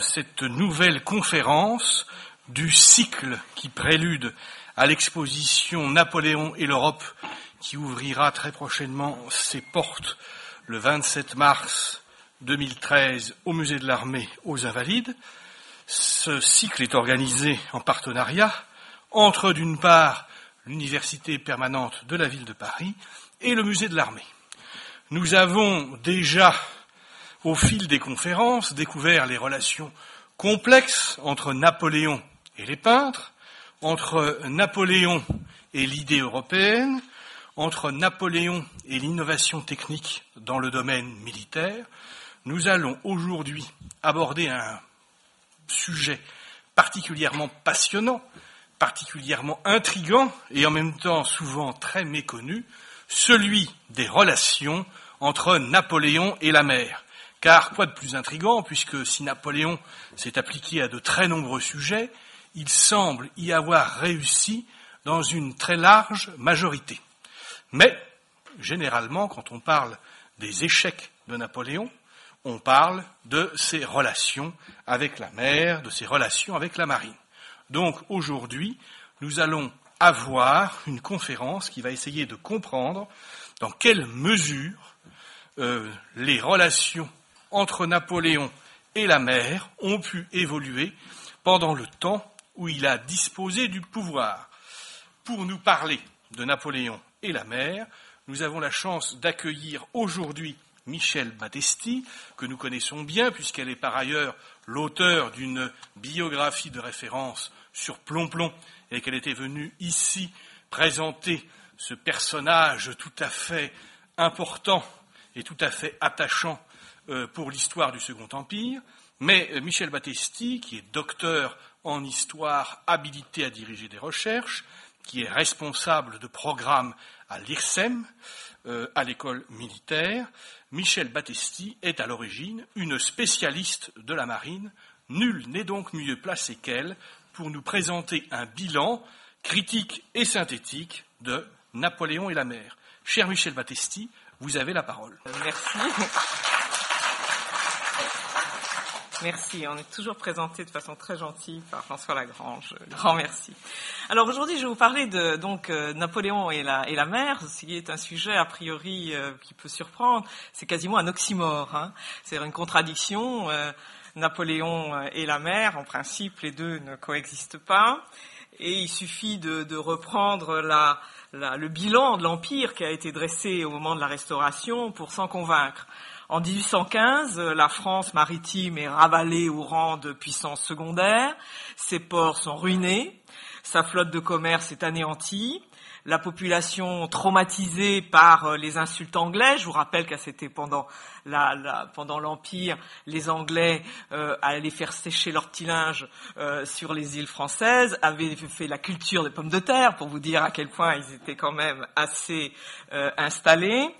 cette nouvelle conférence du cycle qui prélude à l'exposition Napoléon et l'Europe qui ouvrira très prochainement ses portes le 27 mars 2013 au musée de l'armée aux Invalides. Ce cycle est organisé en partenariat entre d'une part l'université permanente de la ville de Paris et le musée de l'armée. Nous avons déjà au fil des conférences, découvert les relations complexes entre Napoléon et les peintres, entre Napoléon et l'idée européenne, entre Napoléon et l'innovation technique dans le domaine militaire, nous allons aujourd'hui aborder un sujet particulièrement passionnant, particulièrement intrigant et en même temps souvent très méconnu, celui des relations entre Napoléon et la mer. Car quoi de plus intrigant, puisque si Napoléon s'est appliqué à de très nombreux sujets, il semble y avoir réussi dans une très large majorité. Mais, généralement, quand on parle des échecs de Napoléon, on parle de ses relations avec la mer, de ses relations avec la marine. Donc aujourd'hui, nous allons avoir une conférence qui va essayer de comprendre dans quelle mesure euh, les relations entre Napoléon et la mer ont pu évoluer pendant le temps où il a disposé du pouvoir. Pour nous parler de Napoléon et la mer, nous avons la chance d'accueillir aujourd'hui Michel Battesti, que nous connaissons bien, puisqu'elle est par ailleurs l'auteur d'une biographie de référence sur Plomplon, et qu'elle était venue ici présenter ce personnage tout à fait important et tout à fait attachant pour l'histoire du Second Empire, mais euh, Michel Battesti, qui est docteur en histoire, habilité à diriger des recherches, qui est responsable de programmes à l'IRSEM, euh, à l'école militaire, Michel Battesti est à l'origine une spécialiste de la marine. Nul n'est donc mieux placé qu'elle pour nous présenter un bilan critique et synthétique de Napoléon et la mer. Cher Michel Battesti, vous avez la parole. Merci. Merci. On est toujours présenté de façon très gentille par François Lagrange. Grand merci. Alors aujourd'hui, je vais vous parler de donc euh, Napoléon et la, et la mer, ce qui est un sujet a priori euh, qui peut surprendre. C'est quasiment un oxymore. Hein. C'est une contradiction. Euh, Napoléon et la mer, en principe, les deux ne coexistent pas. Et il suffit de, de reprendre la, la, le bilan de l'empire qui a été dressé au moment de la Restauration pour s'en convaincre. En 1815, la France maritime est ravalée au rang de puissance secondaire, ses ports sont ruinés, sa flotte de commerce est anéantie, la population traumatisée par euh, les insultes anglais. Je vous rappelle qu'à c'était pendant la, pendant l'Empire, les Anglais euh, allaient faire sécher leur petit linge euh, sur les îles françaises, avaient fait la culture des pommes de terre pour vous dire à quel point ils étaient quand même assez euh, installés.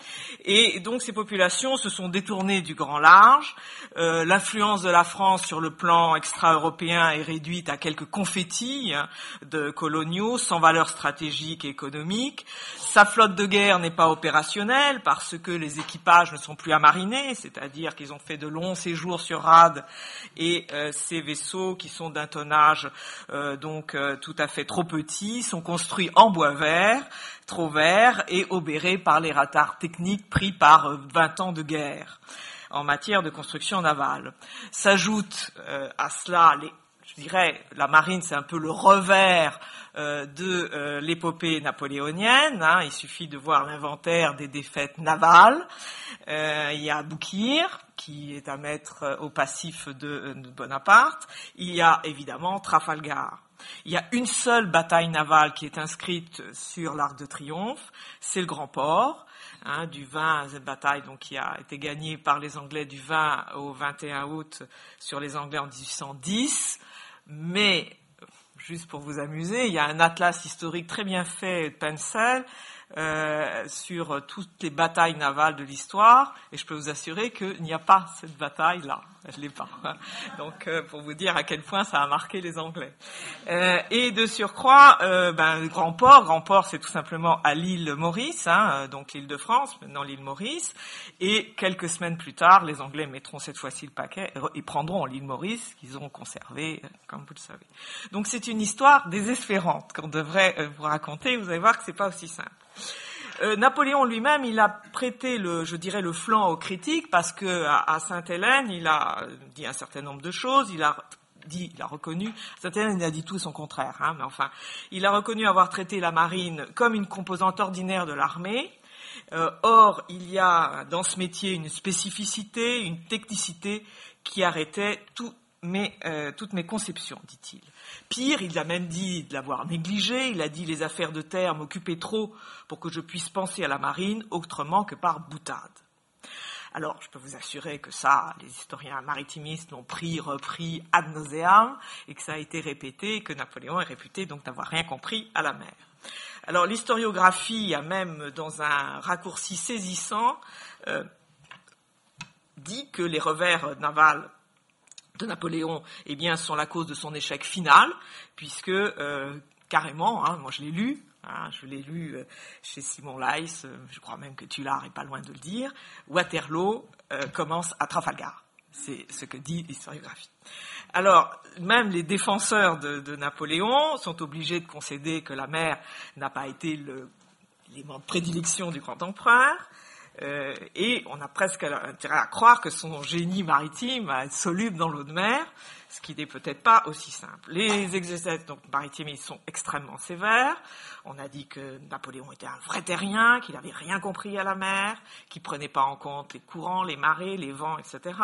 Et donc ces populations se sont détournées du grand large. Euh, l'influence de la France sur le plan extra-européen est réduite à quelques confettis hein, de coloniaux sans valeur stratégique et économique. Sa flotte de guerre n'est pas opérationnelle parce que les équipages ne sont plus à c'est-à-dire qu'ils ont fait de longs séjours sur rade et euh, ces vaisseaux qui sont d'un tonnage euh, donc euh, tout à fait trop petit sont construits en bois vert, trop vert et obérés par les retards techniques pris par 20 ans de guerre en matière de construction navale. S'ajoute à cela je dirais, la marine, c'est un peu le revers de euh, l'épopée napoléonienne. Hein. Il suffit de voir l'inventaire des défaites navales. Euh, il y a Boukir, qui est à mettre au passif de, de Bonaparte. Il y a évidemment Trafalgar. Il y a une seule bataille navale qui est inscrite sur l'Arc de Triomphe, c'est le Grand Port. Hein, du 20, cette bataille donc, qui a été gagnée par les Anglais du 20 au 21 août sur les Anglais en 1810. Mais, juste pour vous amuser, il y a un atlas historique très bien fait de Pencil euh, sur toutes les batailles navales de l'histoire, et je peux vous assurer qu'il n'y a pas cette bataille-là. Je l'ai pas. Donc, euh, pour vous dire à quel point ça a marqué les Anglais. Euh, et de surcroît, euh, ben, Grand Port, Grand Port, c'est tout simplement à l'île Maurice, hein, donc l'île de France, maintenant l'île Maurice. Et quelques semaines plus tard, les Anglais mettront cette fois-ci le paquet et prendront l'île Maurice, qu'ils ont conservé, comme vous le savez. Donc, c'est une histoire désespérante qu'on devrait vous raconter. Vous allez voir que c'est pas aussi simple. Euh, Napoléon lui-même, il a prêté le, je dirais, le flanc aux critiques parce que à, Sainte-Hélène, il a dit un certain nombre de choses. Il a dit, il a reconnu, Sainte-Hélène, a dit tout son contraire, hein, mais enfin, il a reconnu avoir traité la marine comme une composante ordinaire de l'armée. Euh, or, il y a dans ce métier une spécificité, une technicité qui arrêtait euh, toutes mes conceptions, dit-il. Pire, il a même dit de l'avoir négligé, il a dit les affaires de terre m'occupaient trop pour que je puisse penser à la marine autrement que par boutade. Alors, je peux vous assurer que ça, les historiens maritimistes l'ont pris, repris ad nauseam, et que ça a été répété, que Napoléon est réputé donc d'avoir rien compris à la mer. Alors, l'historiographie a même, dans un raccourci saisissant, euh, dit que les revers navals de Napoléon, eh bien, sont la cause de son échec final, puisque euh, carrément, hein, moi je l'ai lu, hein, je l'ai lu euh, chez Simon Leys, euh, je crois même que Tullard est pas loin de le dire, Waterloo commence à Trafalgar. C'est ce que dit l'historiographie. Alors, même les défenseurs de, Napoléon sont obligés de concéder que la mer n'a pas été l'élément de prédilection du grand empereur, euh, et on a presque intérêt à croire que son génie maritime est soluble dans l'eau de mer, ce qui n'est peut-être pas aussi simple. Les exégètes donc, maritimes ils sont extrêmement sévères. On a dit que Napoléon était un vrai terrien, qu'il n'avait rien compris à la mer, qu'il prenait pas en compte les courants, les marées, les vents, etc.,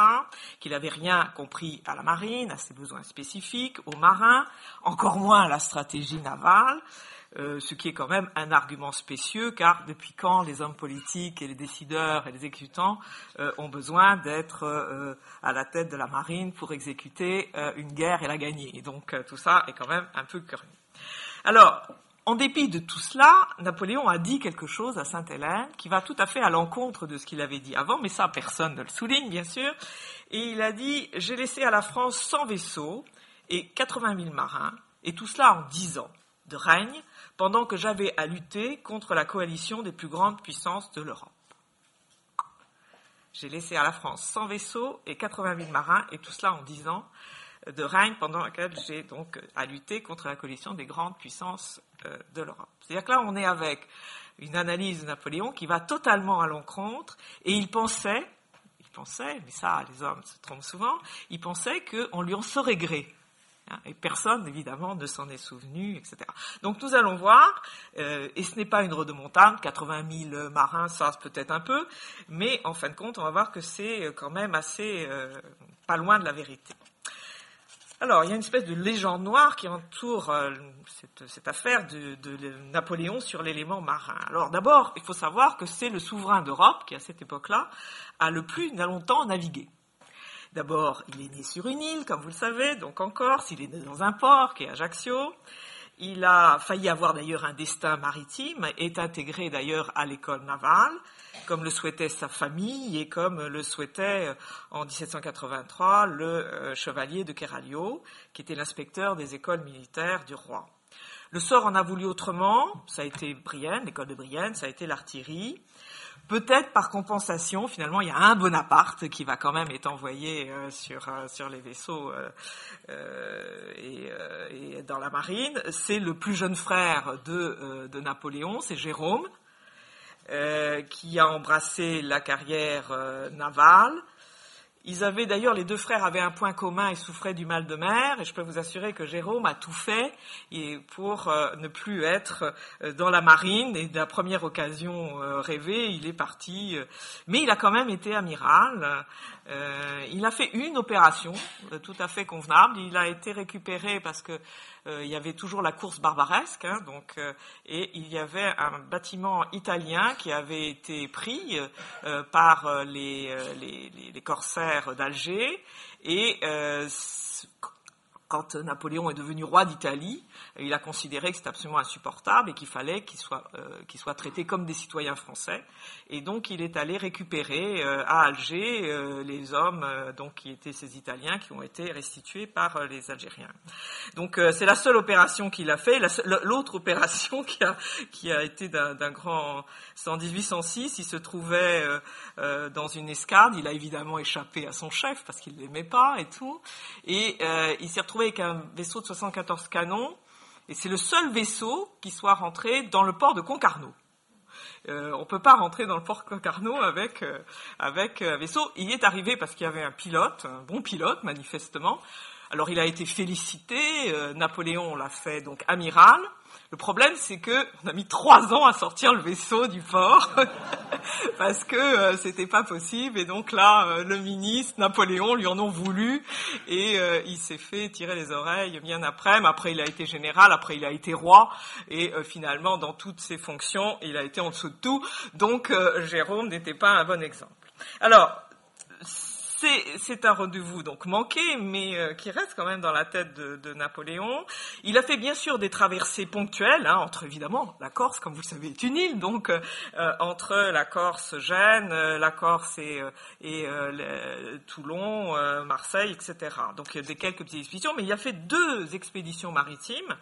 qu'il n'avait rien compris à la marine, à ses besoins spécifiques, aux marins, encore moins à la stratégie navale. Euh, ce qui est quand même un argument spécieux, car depuis quand les hommes politiques et les décideurs et les exécutants euh, ont besoin d'être euh, à la tête de la marine pour exécuter une guerre et la gagner? Donc tout ça est quand même un peu curieux. Alors, en dépit de tout cela, Napoléon a dit quelque chose à Sainte-Hélène qui va tout à fait à l'encontre de ce qu'il avait dit avant, mais ça personne ne le souligne bien sûr. Et il a dit J'ai laissé à la France 100 vaisseaux et 80 000 marins, et tout cela en 10 ans de règne, pendant que j'avais à lutter contre la coalition des plus grandes puissances de l'Europe. J'ai laissé à la France 100 vaisseaux et 80 000 marins, et tout cela en 10 ans de règne pendant lequel j'ai donc à lutter contre la coalition des grandes puissances euh, de l'Europe. C'est-à-dire que là, on est avec une analyse de Napoléon qui va totalement à l'encontre, et il pensait, il pensait, mais ça, les hommes se trompent souvent, il pensait qu'on lui en saurait gré. Hein, et personne, évidemment, ne s'en est souvenu, etc. Donc nous allons voir, euh, et ce n'est pas une rodomontane, 80 000 marins, ça peut-être un peu, mais en fin de compte, on va voir que c'est euh, quand même assez euh, pas loin de la vérité. Alors, il y a une espèce de légende noire qui entoure cette, affaire de, de Napoléon sur l'élément marin. Alors, d'abord, il faut savoir que c'est le souverain d'Europe qui, à cette époque-là, a le plus longtemps navigué. D'abord, il est né sur une île, comme vous le savez, donc en Corse, il est né dans un port qui est Ajaccio. Il a failli avoir d'ailleurs un destin maritime, est intégré d'ailleurs à l'école navale, comme le souhaitait sa famille et comme le souhaitait euh, en 1783 le euh, chevalier de Keralio, qui était l'inspecteur des écoles militaires du roi. Le sort en a voulu autrement, ça a été Brienne, l'école de Brienne, ça a été l'artillerie. Peut-être par compensation, finalement, il y a un Bonaparte qui va quand même être envoyé euh, sur, euh, sur les vaisseaux euh, et, dans la marine. C'est le plus jeune frère de, de Napoléon, c'est Jérôme, qui a embrassé la carrière navale. Ils avaient d'ailleurs, les deux frères avaient un point commun, ils souffraient du mal de mer, et je peux vous assurer que Jérôme a tout fait pour euh, ne plus être euh, dans la marine, et de la première occasion euh, rêvée, il est parti. mais il a quand même été amiral. Il a fait une opération tout à fait convenable. Il a été récupéré parce que il y avait toujours la course barbaresque, hein, donc, et il y avait un bâtiment italien qui avait été pris par les, les, les corsaires d'Alger et euh, quand Napoléon est devenu roi d'Italie, il a considéré que c'était absolument insupportable et qu'il fallait qu'ils soient, euh, traités comme des citoyens français. Et donc il est allé récupérer euh, à Alger euh, les hommes donc, qui étaient ces Italiens qui ont été restitués par les Algériens. Donc c'est la seule opération qu'il a fait. L'autre opération qui a, qui a été d'un grand... C'est en 1806, il se trouvait dans une escade, il a évidemment échappé à son chef parce qu'il ne l'aimait pas et tout. Et il s'est retrouvé avec un vaisseau de 74 canons, et c'est le seul vaisseau qui soit rentré dans le port de Concarneau. Euh, on ne peut pas rentrer dans le port Concarneau avec, euh, avec un vaisseau. Il y est arrivé parce qu'il y avait un pilote, un bon pilote manifestement. Alors il a été félicité, euh, Napoléon l'a fait donc amiral, le problème, c'est que on a mis trois ans à sortir le vaisseau du port parce que euh, c'était pas possible. Et donc là, euh, le ministre Napoléon lui en ont voulu et euh, il s'est fait tirer les oreilles bien après. Mais après, il a été général, après il a été roi et finalement, dans toutes ses fonctions, il a été en dessous de tout. Donc Jérôme n'était pas un bon exemple. Alors, c'est un rendez-vous donc manqué, mais euh, qui reste quand même dans la tête de, Napoléon. Il a fait bien sûr des traversées ponctuelles hein, entre évidemment la Corse, comme vous le savez, est une île, donc euh, entre la Corse, Gênes, euh, la Corse et, et Toulon, Marseille, etc. Donc il y a des quelques petites expéditions, mais il a fait deux expéditions maritimes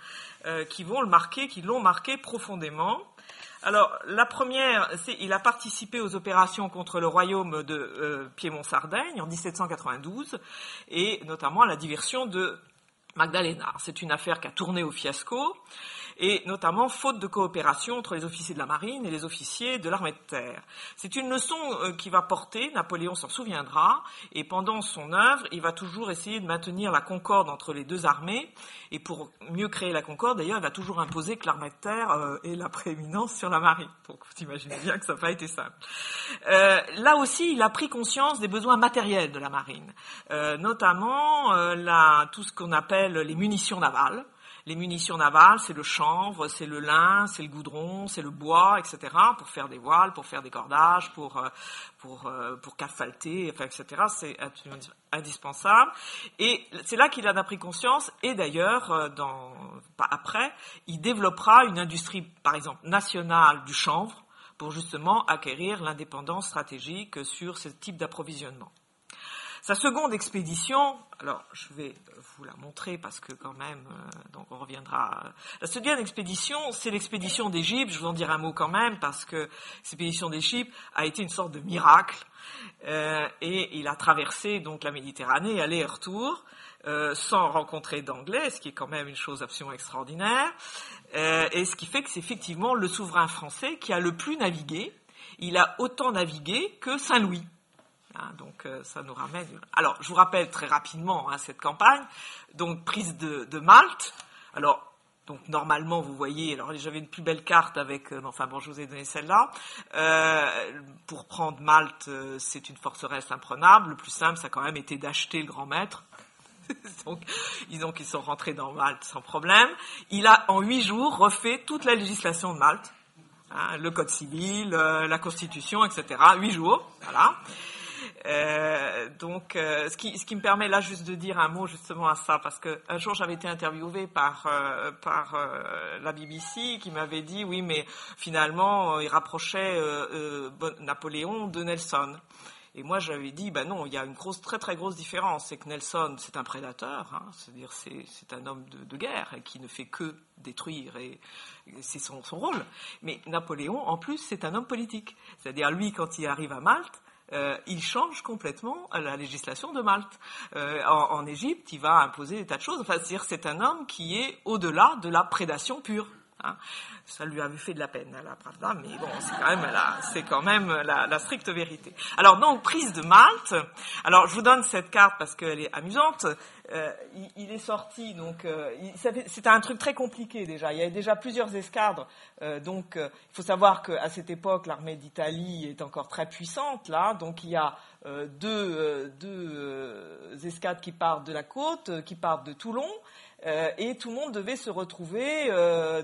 qui vont le marquer, qui l'ont marqué profondément. Alors, la première, c'est il a participé aux opérations contre le royaume de euh, Piémont-Sardaigne en 1792 et notamment à la diversion de Magdalena. C'est une affaire qui a tourné au fiasco et notamment faute de coopération entre les officiers de la marine et les officiers de l'armée de terre. C'est une leçon euh, qui va porter, Napoléon s'en souviendra, et pendant son œuvre, il va toujours essayer de maintenir la concorde entre les deux armées, et pour mieux créer la concorde, d'ailleurs, il va toujours imposer que l'armée de terre euh, ait la prééminence sur la marine. Donc vous imaginez bien que ça n'a pas été simple. Euh, là aussi, il a pris conscience des besoins matériels de la marine, notamment tout ce qu'on appelle les munitions navales, les munitions navales, c'est le chanvre, c'est le lin, c'est le goudron, c'est le bois, etc. pour faire des voiles, pour faire des cordages, pour euh, euh, pour cafalter, etc. C'est indispensable. Et c'est là qu'il en a pris conscience. Et d'ailleurs, euh, dans après, il développera une industrie, par exemple nationale du chanvre, pour justement acquérir l'indépendance stratégique sur ce type d'approvisionnement. Sa seconde expédition, alors je vais vous la montrer parce que quand même, euh, donc on reviendra. La seconde expédition, c'est l'expédition d'Égypte. Je vous en dire un mot quand même parce que l'expédition d'Égypte a été une sorte de miracle euh, et il a traversé donc la Méditerranée aller et retour. Euh, sans rencontrer d'anglais, ce qui est quand même une chose absolument extraordinaire, et ce qui fait que c'est effectivement le souverain français qui a le plus navigué. Il a autant navigué que Saint-Louis. Hein, donc euh, ça nous ramène. Alors je vous rappelle très rapidement hein, cette campagne. Donc prise de, Malte. Alors donc normalement, vous voyez, alors j'avais une plus belle carte avec, euh, enfin bon, je vous ai donné celle-là. Euh, pour prendre Malte, c'est une forteresse imprenable. Le plus simple, ça a quand même été d'acheter le grand maître. donc, disons qu'ils sont rentrés dans Malte sans problème. Il a en huit jours refait toute la législation de Malte, hein, le code civil, la constitution, etc. Huit jours, voilà. Euh, donc, euh, ce, qui, me permet là juste de dire un mot justement à ça, parce qu'un jour j'avais été interviewé par, euh, par la BBC qui m'avait dit oui, mais finalement il rapprochait Napoléon de Nelson. Et moi, j'avais dit, ben non, il y a une très très grosse différence. C'est que Nelson, c'est un prédateur, hein, c'est-à-dire c'est, un homme de, guerre qui ne fait que détruire et, c'est son, son, rôle. Mais Napoléon, en plus, c'est un homme politique. C'est-à-dire lui, quand il arrive à Malte, euh, il change complètement la législation de Malte. Euh, en, Égypte, il va imposer des tas de choses. Enfin, c'est-à-dire c'est un homme qui est au-delà de la prédation pure. Hein. Ça lui avait fait de la peine, Pravda, mais bon, c'est quand même, la, stricte vérité. Alors, donc, prise de Malte. Alors, je vous donne cette carte parce qu'elle est amusante. Euh, il, est sorti, donc euh, c'était un truc très compliqué déjà. Il y avait déjà plusieurs escadres, euh, donc il faut savoir qu'à cette époque l'armée d'Italie est encore très puissante là, donc il y a deux, deux escadres qui partent de la côte, qui partent de Toulon, et tout le monde devait se retrouver.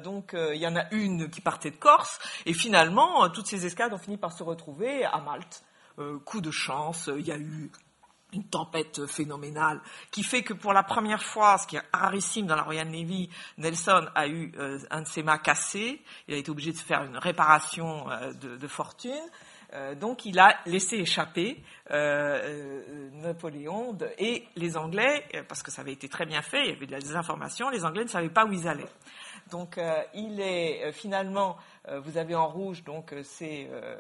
donc il y en a une qui partait de Corse, et finalement toutes ces escadres ont fini par se retrouver à Malte. coup de chance, il y a eu une tempête phénoménale qui fait que pour la première fois, ce qui est rarissime dans la Royal Navy, Nelson a eu euh, un de ses mâts cassé. Il a été obligé de faire une réparation euh, de, fortune. Euh, donc il a laissé échapper Napoléon de, et les Anglais, parce que ça avait été très bien fait, il y avait des informations, les Anglais ne savaient pas où ils allaient. Donc il est finalement euh, vous avez en rouge, donc euh, c'est euh,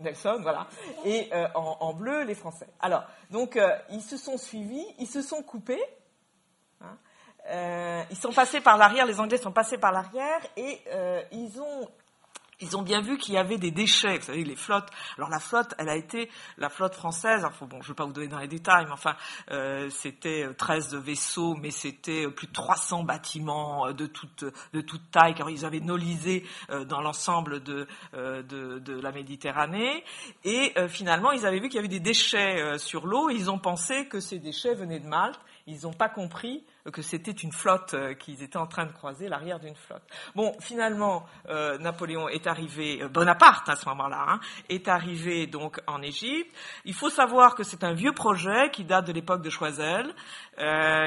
Nelson, voilà, et en, bleu les Français. Alors, donc ils se sont suivis, ils se sont coupés. Hein, ils sont passés par l'arrière, les Anglais sont passés par l'arrière et ils ont ils ont bien vu qu'il y avait des déchets, vous savez, les flottes. Alors la flotte, elle a été, la flotte française, enfin bon, je ne vais pas vous donner dans les détails, mais enfin, euh, c'était 13 vaisseaux, mais c'était plus de 300 bâtiments euh, de toute, de toute taille, car ils avaient nolisé euh, dans l'ensemble de, euh, de, de, la Méditerranée. Et finalement, ils avaient vu qu'il y avait des déchets sur l'eau, ils ont pensé que ces déchets venaient de Malte. Ils n'ont pas compris que c'était une flotte euh, qu'ils étaient en train de croiser, l'arrière d'une flotte. Bon, finalement, euh, Napoléon est arrivé, euh, Bonaparte à ce moment-là, hein, est arrivé donc en Égypte. Il faut savoir que c'est un vieux projet qui date de l'époque de Choiseul,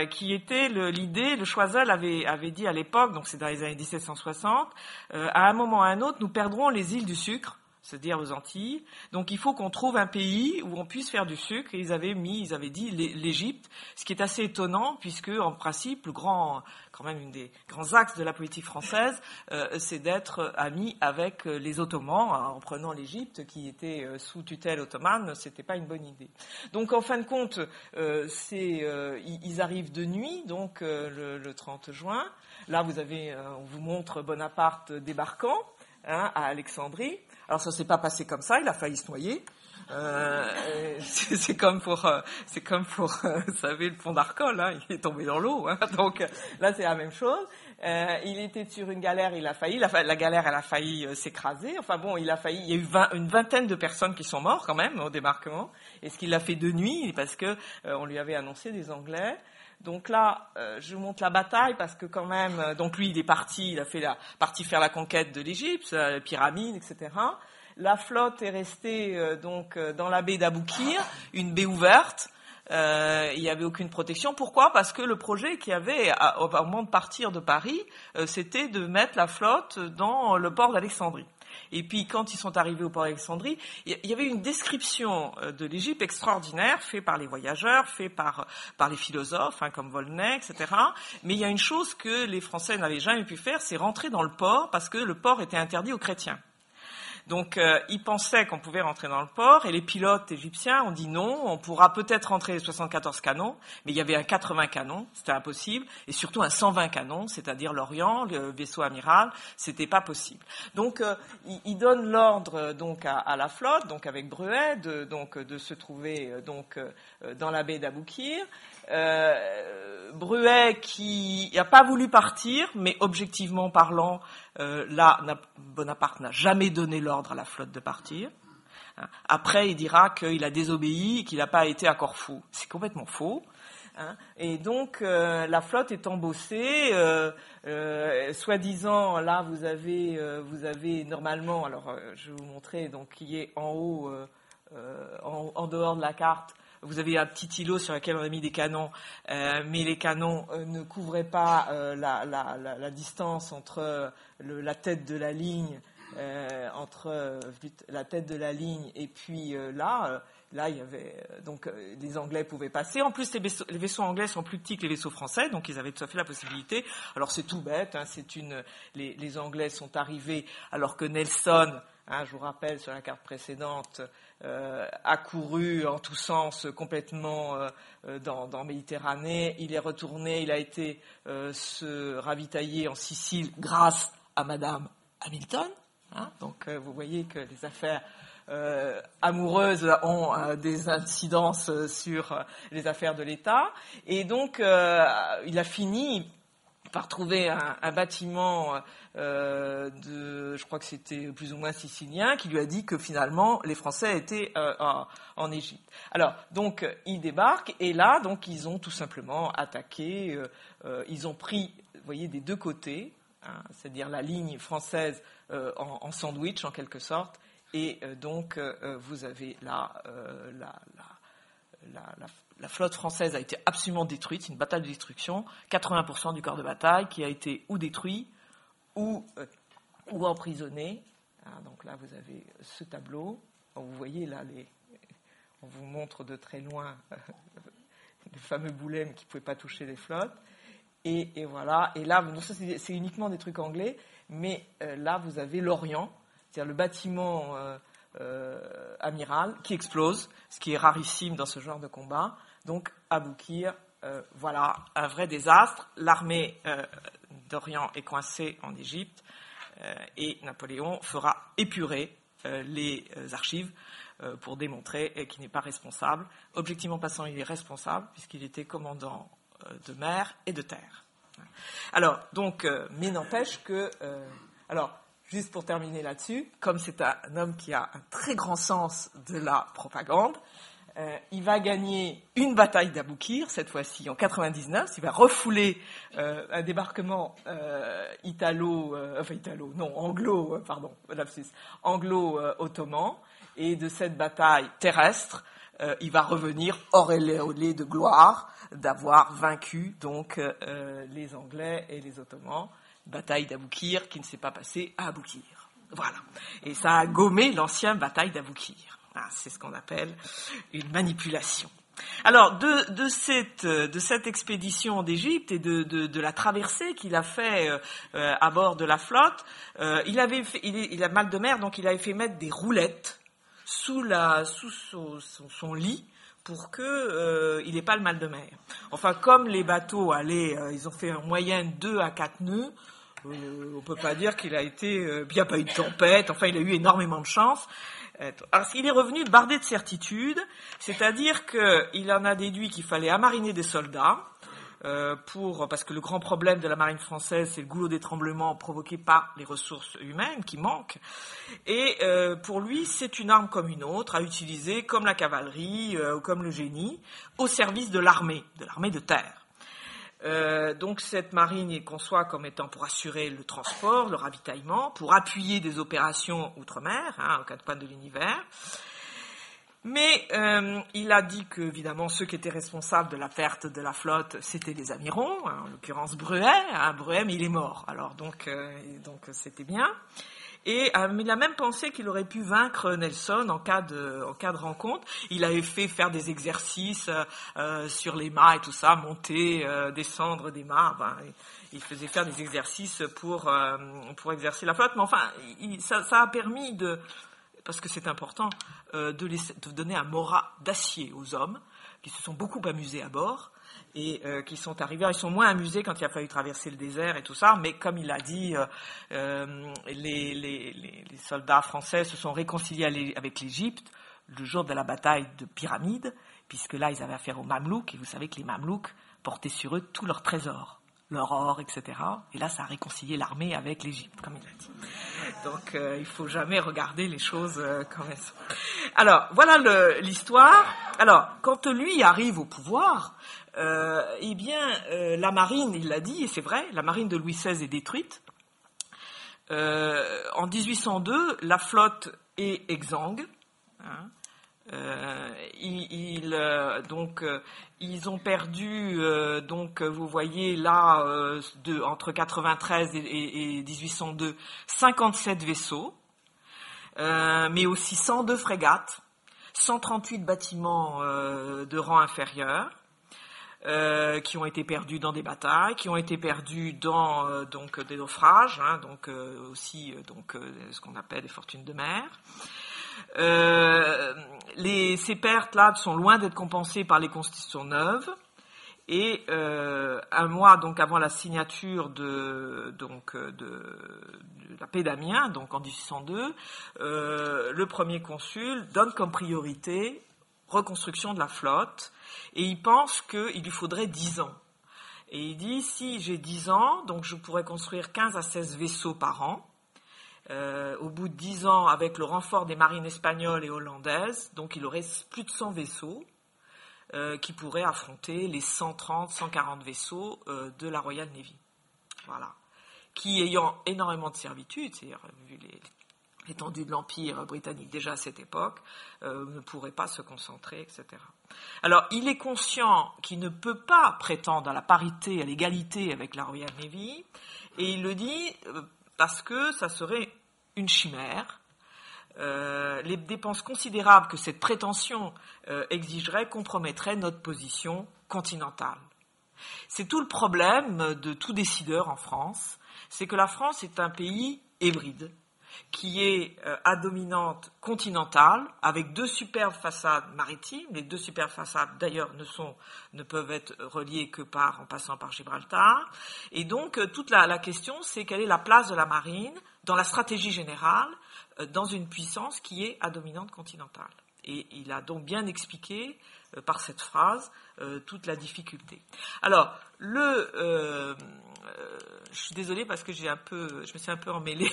qui était l'idée, le, Choiseul avait, avait dit à l'époque, donc c'est dans les années 1760, à un moment ou à un autre, nous perdrons les îles du sucre c'est-à-dire aux Antilles. Donc il faut qu'on trouve un pays où on puisse faire du sucre. Et ils avaient mis, ils avaient dit l'Égypte, ce qui est assez étonnant puisque en principe le grand, quand même une des grands axes de la politique française, euh, c'est d'être ami avec euh, les Ottomans. Hein, en prenant l'Égypte qui était euh, sous tutelle ottomane, c'était pas une bonne idée. Donc en fin de compte, ils arrivent de nuit, donc le, le, 30 juin. Là vous avez, on vous montre Bonaparte débarquant. Hein, à Alexandrie. Alors ça s'est pas passé comme ça, il a failli se noyer. Euh, c'est comme pour, euh, c'est comme pour, euh, vous savez, le pont d'Arcole, hein, il est tombé dans l'eau. Hein, donc là, c'est la même chose. Euh, il était sur une galère, il a failli, la, galère, elle a failli euh, s'écraser. Enfin bon, il a failli. Il y a eu une vingtaine de personnes qui sont mortes quand même au débarquement. Et ce qu'il l'a fait de nuit, parce que on lui avait annoncé des Anglais. Donc là, euh, je vous montre la bataille parce que quand même, euh, donc lui, il est parti, il a fait la partie faire la conquête de l'Égypte, les pyramides, etc. La flotte est restée euh, donc dans la baie d'Aboukir, une baie ouverte. il n'y avait aucune protection. Pourquoi? Parce que le projet qu'il y avait au moment de partir de Paris, c'était de mettre la flotte dans le port d'Alexandrie. Et puis quand ils sont arrivés au port d'Alexandrie, il y avait une description euh, de l'Égypte extraordinaire, faite par les voyageurs, faite par, par les philosophes, hein, comme Volney, etc. Mais il y a une chose que les Français n'avaient jamais pu faire, c'est rentrer dans le port, parce que le port était interdit aux chrétiens. Donc euh, ils pensaient qu'on pouvait rentrer dans le port et les pilotes égyptiens ont dit non, on pourra peut-être rentrer les 74 canons, mais il y avait un 80 canons, c'était impossible, et surtout un 120 canons, c'est-à-dire l'Orient, le vaisseau amiral, c'était pas possible. Donc euh, ils, donnent l'ordre euh, donc à, la flotte, donc avec Bruet, de, donc de se trouver euh, donc dans la baie d'Aboukir. Euh, Bruet qui n'a pas voulu partir, mais objectivement parlant, euh, là, Bonaparte n'a jamais donné l'ordre à la flotte de partir. Hein. Après, il dira qu'il a désobéi et qu'il n'a pas été à Corfou. C'est complètement faux. Hein. Et donc, euh, la flotte est embossée. Euh, euh, soi-disant, là, vous avez, vous avez normalement, alors je vais vous montrer, donc qui est en haut, en, en, dehors de la carte, vous avez un petit îlot sur lequel on a mis des canons, euh, mais les canons euh, ne couvraient pas euh, la, la, la, la, distance entre le, la tête de la ligne, entre la tête de la ligne et puis là. Là, il y avait donc les Anglais pouvaient passer. En plus, les vaisseaux, les vaisseaux, anglais sont plus petits que les vaisseaux français, donc ils avaient tout à fait la possibilité. Alors c'est tout bête. Hein, c'est une. Les, les, Anglais sont arrivés alors que Nelson, hein, je vous rappelle sur la carte précédente, euh, accouru en tous sens complètement euh, euh, dans, dans, Méditerranée. Il est retourné, il a été se ravitailler en Sicile grâce à Madame Hamilton. Hein. Donc vous voyez que les affaires amoureuses ont des incidences sur les affaires de l'État. Et donc il a fini par trouver un, un bâtiment euh, de, je crois que c'était plus ou moins sicilien, qui lui a dit que finalement les Français étaient euh, en, Égypte. Alors donc ils débarquent et là donc ils ont tout simplement attaqué, euh, ils ont pris, vous voyez, des deux côtés, hein, c'est-à-dire la ligne française en, sandwich en quelque sorte, et donc vous avez là la, la la, flotte française a été absolument détruite, c'est une bataille de destruction, 80% du corps de bataille qui a été ou détruit ou, ou emprisonné. Ah, donc là, vous avez ce tableau. Vous voyez là, on vous montre de très loin le fameux boulem qui ne pouvait pas toucher les flottes. Et, voilà. Et là, c'est uniquement des trucs anglais, mais euh, là, vous avez l'Orient, c'est-à-dire le bâtiment euh, euh, amiral qui explose, ce qui est rarissime dans ce genre de combat. Donc, Aboukir, voilà, un vrai désastre. L'armée d'Orient est coincée en Égypte et Napoléon fera épurer les archives pour démontrer qu'il n'est pas responsable. Objectivement passant, il est responsable puisqu'il était commandant euh, de mer et de terre. Alors, donc, euh, mais n'empêche que, euh, alors, juste pour terminer là-dessus, comme c'est un homme qui a un très grand sens de la propagande, il va gagner une bataille d'Aboukir, cette fois-ci en 99. Il va refouler un débarquement italo, enfin italo, non, anglo, pardon, anglo-ottoman. et de cette bataille terrestre, il va revenir hors de gloire d'avoir vaincu donc euh, les Anglais et les Ottomans. Bataille d'Aboukir qui ne s'est pas passée à Aboukir. Voilà. Et ça a gommé l'ancienne bataille d'Aboukir. Ah, c'est ce qu'on appelle une manipulation. Alors, de, cette, de cette, expédition d'Égypte et de, la traversée qu'il a fait euh, à bord de la flotte, euh, il, avait il, a mal de mer, donc il avait fait mettre des roulettes sous, la, sous son lit pour qu'il euh, n'ait pas le mal de mer. Enfin, comme les bateaux allaient, euh, ils ont fait en moyenne 2 à 4 nœuds, euh, on peut pas dire qu'il a été, euh, bien pas eu de tempête, enfin il a eu énormément de chance. Alors il est revenu bardé de certitude, c'est-à-dire qu'il en a déduit qu'il fallait amariner des soldats, euh, pour, parce que le grand problème de la marine française, c'est le goulot des tremblements provoqué par les ressources humaines qui manquent. Et euh, pour lui, c'est une arme comme une autre à utiliser comme la cavalerie euh, ou comme le génie au service de l'armée, de l'armée de terre. Donc cette marine il conçoit comme étant pour assurer le transport, le ravitaillement, pour appuyer des opérations outre-mer, hein, cas de panne de l'univers. Mais euh, il a dit que, évidemment, ceux qui étaient responsables de la perte de la flotte, c'était les amiraux, hein, en l'occurrence Bruet. Hein, Bruet, mais il est mort. Alors, donc, euh, donc c'était bien. Et euh, il a même pensé qu'il aurait pu vaincre Nelson en cas de, en cas de rencontre. Il avait fait faire des exercices euh, sur les mâts et tout ça, monter, descendre des mâts. Ben, il faisait faire des exercices pour, pour exercer la flotte. Mais enfin, ça, ça a permis de parce que c'est important, euh, de, donner un morat d'acier aux hommes qui se sont beaucoup amusés à bord et euh, qui sont arrivés. Ils sont moins amusés quand il a fallu traverser le désert et tout ça, mais comme il a dit, euh, les, soldats français se sont réconciliés avec l'Égypte le jour de la bataille de Pyramide, puisque là ils avaient affaire aux Mamelouks, et vous savez que les Mamelouks portaient sur eux tous leurs trésors leur or, etc. Et là, ça a réconcilié l'armée avec l'Égypte, comme il a dit. Donc, euh, il faut jamais regarder les choses euh, comme elles sont. Alors, voilà l'histoire. Alors, quand lui arrive au pouvoir, euh, eh bien, la marine, il l'a dit, et c'est vrai, la marine de Louis XVI est détruite. en 1802, la flotte est exsangue. Hein, euh, ils, euh, donc, euh, ils ont perdu, donc, vous voyez là, de, entre 93 et, et, 1802, 57 vaisseaux, mais aussi 102 frégates, 138 bâtiments de rang inférieur. Qui ont été perdus dans des batailles, qui ont été perdus dans donc des naufrages, hein, donc aussi donc ce qu'on appelle des fortunes de mer. Euh, ces pertes-là sont loin d'être compensées par les constitutions neuves. Et euh, un mois donc avant la signature de, donc, de, la paix d'Amiens, donc en 1802, euh, le premier consul donne comme priorité reconstruction de la flotte et il pense qu'il lui faudrait 10 ans. Et il dit si j'ai 10 ans, donc je pourrais construire 15 à 16 vaisseaux par an. Euh, au bout de dix ans avec le renfort des marines espagnoles et hollandaises. Donc il aurait plus de 100 vaisseaux euh, qui pourraient affronter les 130, 140 vaisseaux euh, de la Royal Navy. Voilà. Qui ayant énormément de servitudes, c'est-à-dire vu l'étendue de l'Empire britannique déjà à cette époque, euh, ne pourrait pas se concentrer, etc. Alors, il est conscient qu'il ne peut pas prétendre à la parité, à l'égalité avec la Royal Navy, et il le dit euh, parce que ça serait une chimère. Euh, les dépenses considérables que cette prétention exigerait compromettraient notre position continentale. C'est tout le problème de tout décideur en France, c'est que la France est un pays hybride qui est euh, à dominante continentale, avec deux superbes façades maritimes. Les deux superbes façades, d'ailleurs, ne, sont, ne peuvent être reliées que par, en passant par Gibraltar. Et donc, euh, toute la, question, c'est quelle est la place de la marine dans la stratégie générale, euh, dans une puissance qui est à dominante continentale. Et il a donc bien expliqué par cette phrase toute la difficulté. Alors, le, je suis désolée parce que j'ai un peu, je me suis un peu emmêlée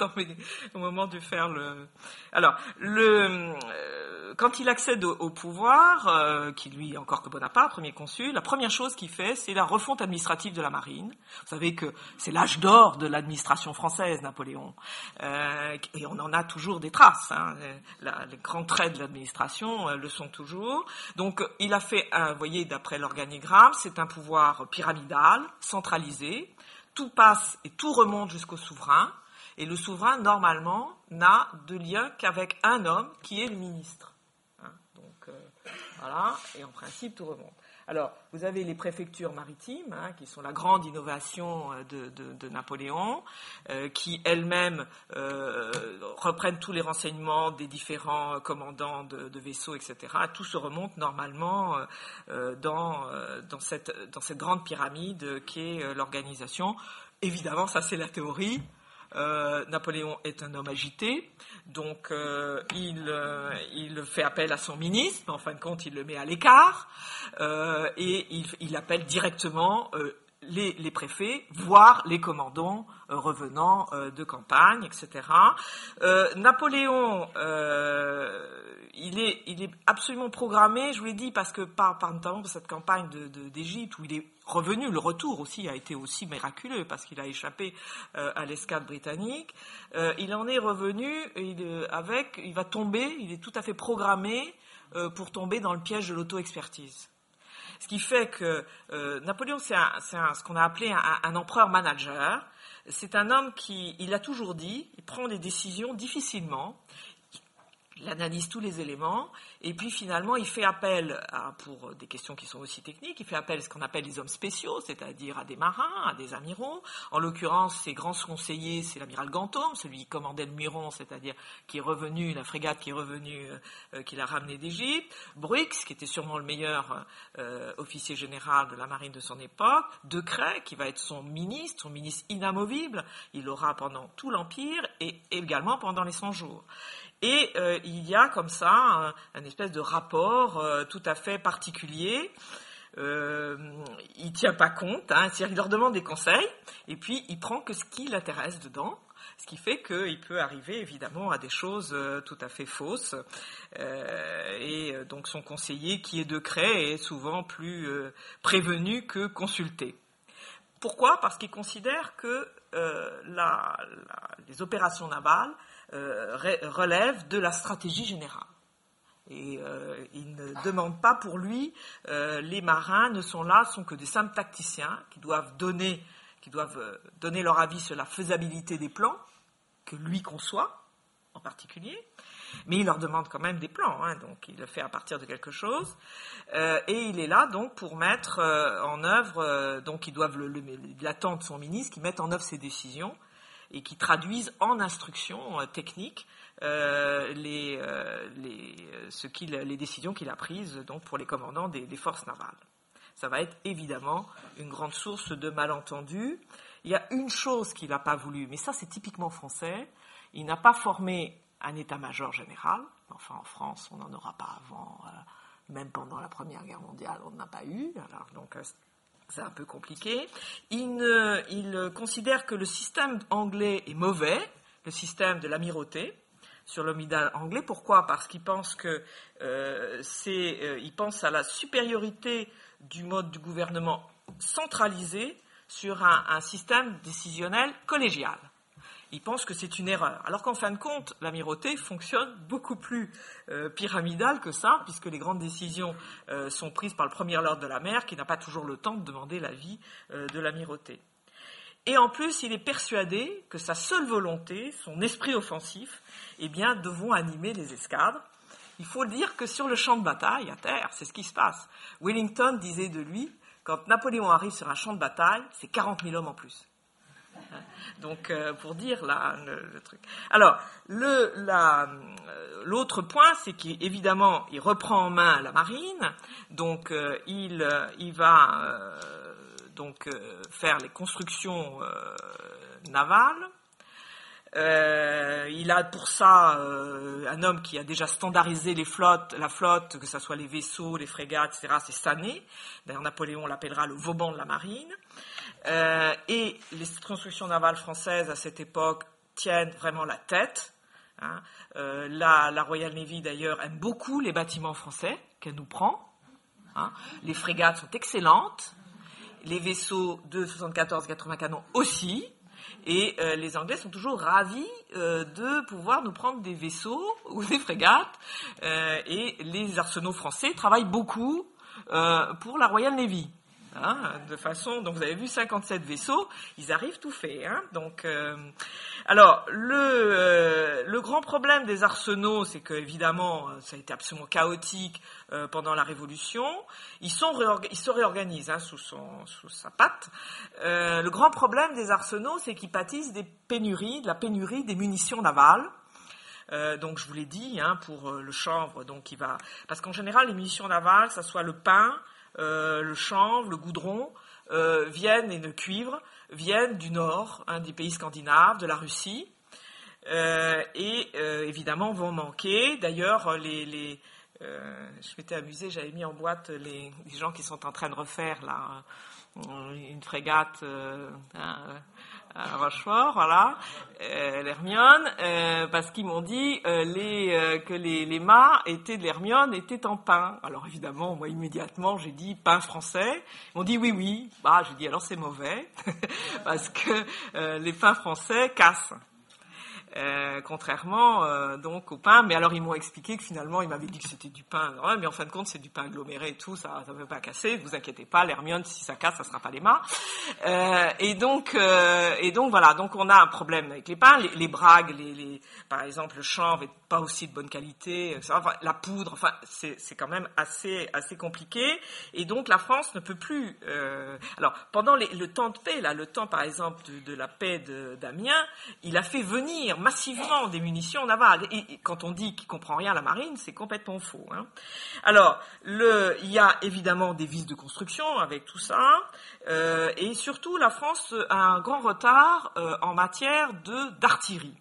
au moment de faire le. Alors, le, euh, quand il accède au, pouvoir, euh, qui lui encore que Bonaparte, premier consul, la première chose qu'il fait, c'est la refonte administrative de la marine. Vous savez que c'est l'âge d'or de l'administration française, Napoléon, euh, et on en a toujours des traces. Hein. les grands traits de l'administration le sont toujours. Donc, il a fait, vous voyez, d'après l'organigramme, c'est un pouvoir pyramidal, centralisé tout passe et tout remonte jusqu'au souverain. Et le souverain, normalement, n'a de lien qu'avec un homme qui est le ministre. Euh, voilà, et en principe, tout remonte. Alors, vous avez les préfectures maritimes, hein, qui sont la grande innovation euh, de, Napoléon, euh, qui elles-mêmes reprennent tous les renseignements des différents commandants de, vaisseaux, etc. Tout se remonte normalement dans, dans, cette, dans cette grande pyramide qui est l'organisation. Évidemment, ça c'est la théorie. Euh, Napoléon est un homme agité, donc euh, euh, il, fait appel à son ministre, mais en fin de compte il le met à l'écart, et il, appelle directement les, préfets, voire les commandants revenant de campagne, etc. Napoléon, il, est, il est absolument programmé, je vous l'ai dit, parce que par, par notamment cette campagne d'Égypte, où il est revenu. Le retour aussi a été aussi miraculeux parce qu'il a échappé euh, à l'escadre britannique. Euh, il en est revenu il, euh, avec, il va tomber, il est tout à fait programmé pour tomber dans le piège de l'auto-expertise. Ce qui fait que Napoléon, c'est ce qu'on a appelé un, un empereur manager. C'est un homme qui, il a toujours dit, il prend des décisions difficilement, il analyse tous les éléments, et puis finalement il fait appel, à, pour des questions qui sont aussi techniques, il fait appel à ce qu'on appelle les hommes spéciaux, c'est-à-dire à des marins, à des amiraux. En l'occurrence, ses grands conseillers, c'est l'amiral Gantôme, celui qui commandait le Miron, c'est-à-dire qui est revenu, la frégate qui est revenue, euh, euh, qui l'a ramené d'Égypte. Bruix, qui était sûrement le meilleur euh, officier général de la marine de son époque. Decret, qui va être son ministre, son ministre inamovible, il l'aura pendant tout l'Empire et également pendant les 100 jours. Et euh, il y a comme ça un, espèce de rapport euh, tout à fait particulier. Euh, il tient pas compte, hein, il leur demande des conseils, et puis il prend que ce qui l'intéresse dedans, ce qui fait qu'il peut arriver évidemment à des choses euh, tout à fait fausses. et donc son conseiller, qui est de craie, est souvent plus prévenu que consulté. Pourquoi? Parce qu'il considère que les opérations navales relève de la stratégie générale. Et euh, il ne demande pas pour lui, euh, les marins ne sont là, sont que des simples tacticiens qui doivent donner, qui doivent donner leur avis sur la faisabilité des plans que lui conçoit en particulier, mais il leur demande quand même des plans, hein, donc il le fait à partir de quelque chose, et il est là donc pour mettre en œuvre, donc ils doivent l'attendre son ministre, qui mette en œuvre ses décisions, et qui traduisent en instructions euh, techniques euh, les, euh, les, ce décisions qu'il a prises donc, pour les commandants des, forces navales. Ça va être évidemment une grande source de malentendus. Il y a une chose qu'il n'a pas voulu, mais ça c'est typiquement français, il n'a pas formé un état-major général, enfin en France on n'en aura pas avant, même pendant la Première Guerre mondiale on n'en a pas eu, alors donc c'est un peu compliqué. Il, considère que le système anglais est mauvais, le système de l'amirauté sur l'homidal anglais. Pourquoi? Parce qu'il pense que euh, euh, pense à la supériorité du mode du gouvernement centralisé sur un, système décisionnel collégial. Il pense que c'est une erreur. Alors qu'en fin de compte, l'amirauté fonctionne beaucoup plus euh, pyramidal que ça, puisque les grandes décisions euh, sont prises par le premier ordre de la mer, qui n'a pas toujours le temps de demander l'avis euh, de l'amirauté. Et en plus, il est persuadé que sa seule volonté, son esprit offensif, eh bien, devront animer les escadres. Il faut dire que sur le champ de bataille, à terre, c'est ce qui se passe. Wellington disait de lui, quand Napoléon arrive sur un champ de bataille, c'est 40 000 hommes en plus. Donc, euh, pour dire là, le, truc. Alors, euh, l'autre point, c'est qu'évidemment, il reprend en main la marine. Donc, euh, il, il va donc faire les constructions navales. il a pour ça un homme qui a déjà standardisé les flottes, la flotte, que ce soit les vaisseaux, les frégates, etc. C'est Sané. D'ailleurs, Napoléon l'appellera le Vauban de la marine. Euh, et les constructions navales françaises à cette époque tiennent vraiment la tête. Hein. Euh, la, Royal Navy d'ailleurs aime beaucoup les bâtiments français qu'elle nous prend. Hein. Les frégates sont excellentes, les vaisseaux de 74-80 canons aussi, et euh, les Anglais sont toujours ravis de pouvoir nous prendre des vaisseaux ou des frégates, et les arsenaux français travaillent beaucoup pour la Royal Navy. Hein, de façon, donc vous avez vu 57 vaisseaux, ils arrivent tout faits. Hein, donc, euh, alors le, euh, le grand problème des arsenaux, c'est que évidemment, ça a été absolument chaotique euh, pendant la Révolution. Ils, sont ils se réorganisent hein, sous, son, sous sa patte. le grand problème des arsenaux, c'est qu'ils pâtissent des pénuries, de la pénurie des munitions navales. donc je vous l'ai dit hein, pour le chanvre, donc il va parce qu'en général les munitions navales, ça soit le pain, le chanvre, le goudron, euh, viennent et le cuivre viennent du nord, un des pays scandinaves, de la Russie, euh, et évidemment vont manquer. D'ailleurs, je m'étais amusé, j'avais mis en boîte les, gens qui sont en train de refaire là, une frégate. Hein, à Rochefort, voilà, euh, l'Hermione, euh, parce qu'ils m'ont dit euh, les, euh, que les, les mâts étaient de l'Hermione étaient en pain. Alors évidemment, moi immédiatement, j'ai dit pain français. Ils m'ont dit oui, oui. Bah, j'ai dit alors c'est mauvais, parce que les pains français cassent. Euh, contrairement euh, donc au pain. Mais alors ils m'ont expliqué que finalement ils m'avaient dit que c'était du pain, mais en fin de compte c'est du pain aggloméré et tout, ça ne veut pas casser. Vous inquiétez pas, l'hermione si ça casse, ça sera pas les mâts. Euh, et donc et donc voilà, donc on a un problème avec les pains, les, bragues, les, les, par exemple le chanvre pas aussi de bonne qualité, enfin, la poudre, enfin c'est quand même assez assez compliqué. Et donc la France ne peut plus. alors pendant le temps de paix là, le temps par exemple de, la paix d'Amiens, il a fait venir massivement des munitions navales. Et, quand on dit qu'il comprend rien à la marine, c'est complètement faux. Hein. Alors, il y a évidemment des vices de construction avec tout ça, euh, et surtout la France a un grand retard euh, en matière d'artillerie.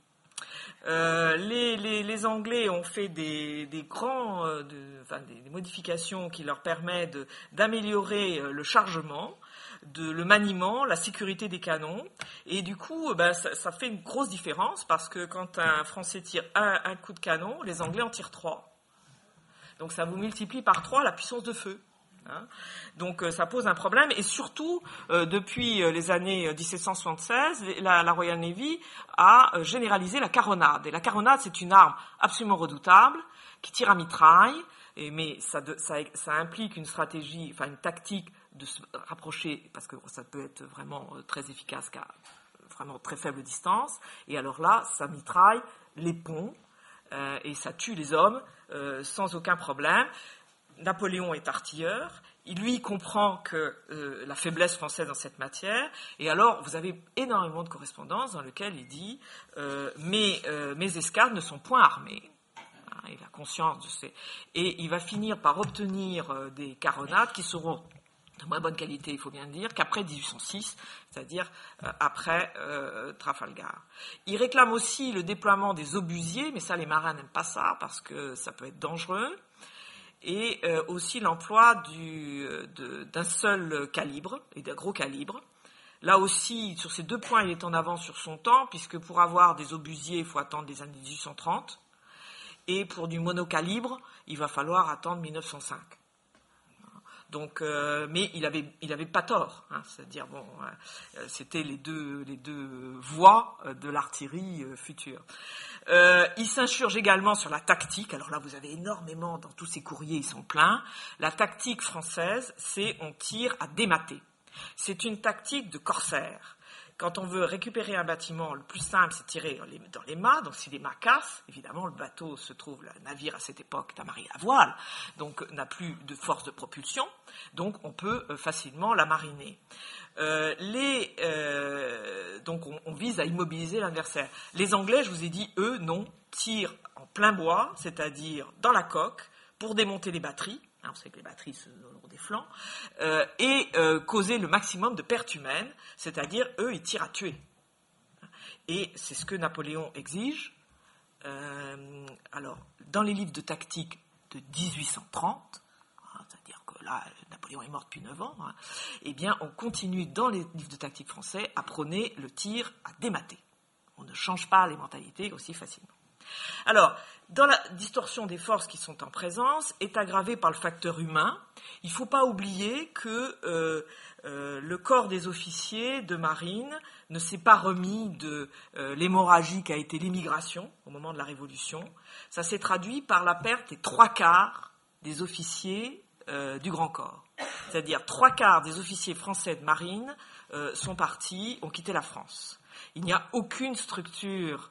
Euh, les, Anglais ont fait des, grands, de, enfin, des, modifications qui leur permettent d'améliorer le chargement le maniement, la sécurité des canons. Et du coup, ben, ça, fait une grosse différence parce que quand un Français tire un, coup de canon, les Anglais en tirent trois. Donc ça vous multiplie par trois la puissance de feu. Hein. Donc euh, ça pose un problème et surtout euh, depuis euh, les années 1776, la, Royal Navy a généralisé la caronade. Et la caronade c'est une arme absolument redoutable qui tire à mitraille, mais ça, implique une stratégie, enfin une tactique de se rapprocher, parce que ça peut être vraiment très efficace qu'à vraiment très faible distance. Et alors là, ça mitraille les ponts et ça tue les hommes sans aucun problème. Napoléon est artilleur. Il lui comprend que la faiblesse française dans cette matière, et alors vous avez énormément de correspondances dans lesquelles il dit mes, mes escadres ne sont point armées hein, il a conscience de ces. Et il va finir par obtenir des caronades qui seront de moins bonne qualité, il faut bien le dire, qu'après 1806, c'est-à-dire euh, après euh, Trafalgar. Il réclame aussi le déploiement des obusiers, mais ça les marins n'aiment pas ça parce que ça peut être dangereux, et euh, aussi l'emploi d'un seul calibre et d'un gros calibre. Là aussi, sur ces deux points, il est en avance sur son temps, puisque pour avoir des obusiers, il faut attendre les années 1830, et pour du monocalibre, il va falloir attendre 1905. Donc, mais il avait, il avait pas tort. Hein. C'est-à-dire, bon, c'était les deux, les deux voies de l'artillerie future. il s'insurge également sur la tactique. Alors là, vous avez énormément dans tous ces courriers, ils sont pleins. La tactique française, c'est on tire à démater. C'est une tactique de corsaire. Quand on veut récupérer un bâtiment, le plus simple, c'est tirer dans les mâts. Donc, si les mâts cassent, évidemment, le bateau se trouve, le navire à cette époque est amarré à voile, donc n'a plus de force de propulsion. Donc, on peut euh, facilement la mariner. Euh, euh, donc, on, vise à immobiliser l'adversaire. Les Anglais, je vous ai dit, eux, non, tirent en plein bois, c'est-à-dire dans la coque, pour démonter les batteries. On sait que les batteries euh, et euh, causer le maximum de pertes humaines, c'est-à-dire eux, ils tirent à tuer. Et c'est ce que Napoléon exige. Euh, alors, dans les livres de tactique de 1830, hein, c'est-à-dire que là, Napoléon est mort depuis 9 ans, hein, eh bien, on continue dans les livres de tactique français à prôner le tir à démater. On ne change pas les mentalités aussi facilement. Alors, dans la distorsion des forces qui sont en présence, est aggravée par le facteur humain. Il ne faut pas oublier que euh, euh, le corps des officiers de marine ne s'est pas remis de euh, l'hémorragie qui a été l'immigration au moment de la Révolution. Ça s'est traduit par la perte des trois quarts des officiers du Grand Corps. C'est-à-dire trois quarts des officiers français de marine sont partis, ont quitté la France. Il n'y a aucune structure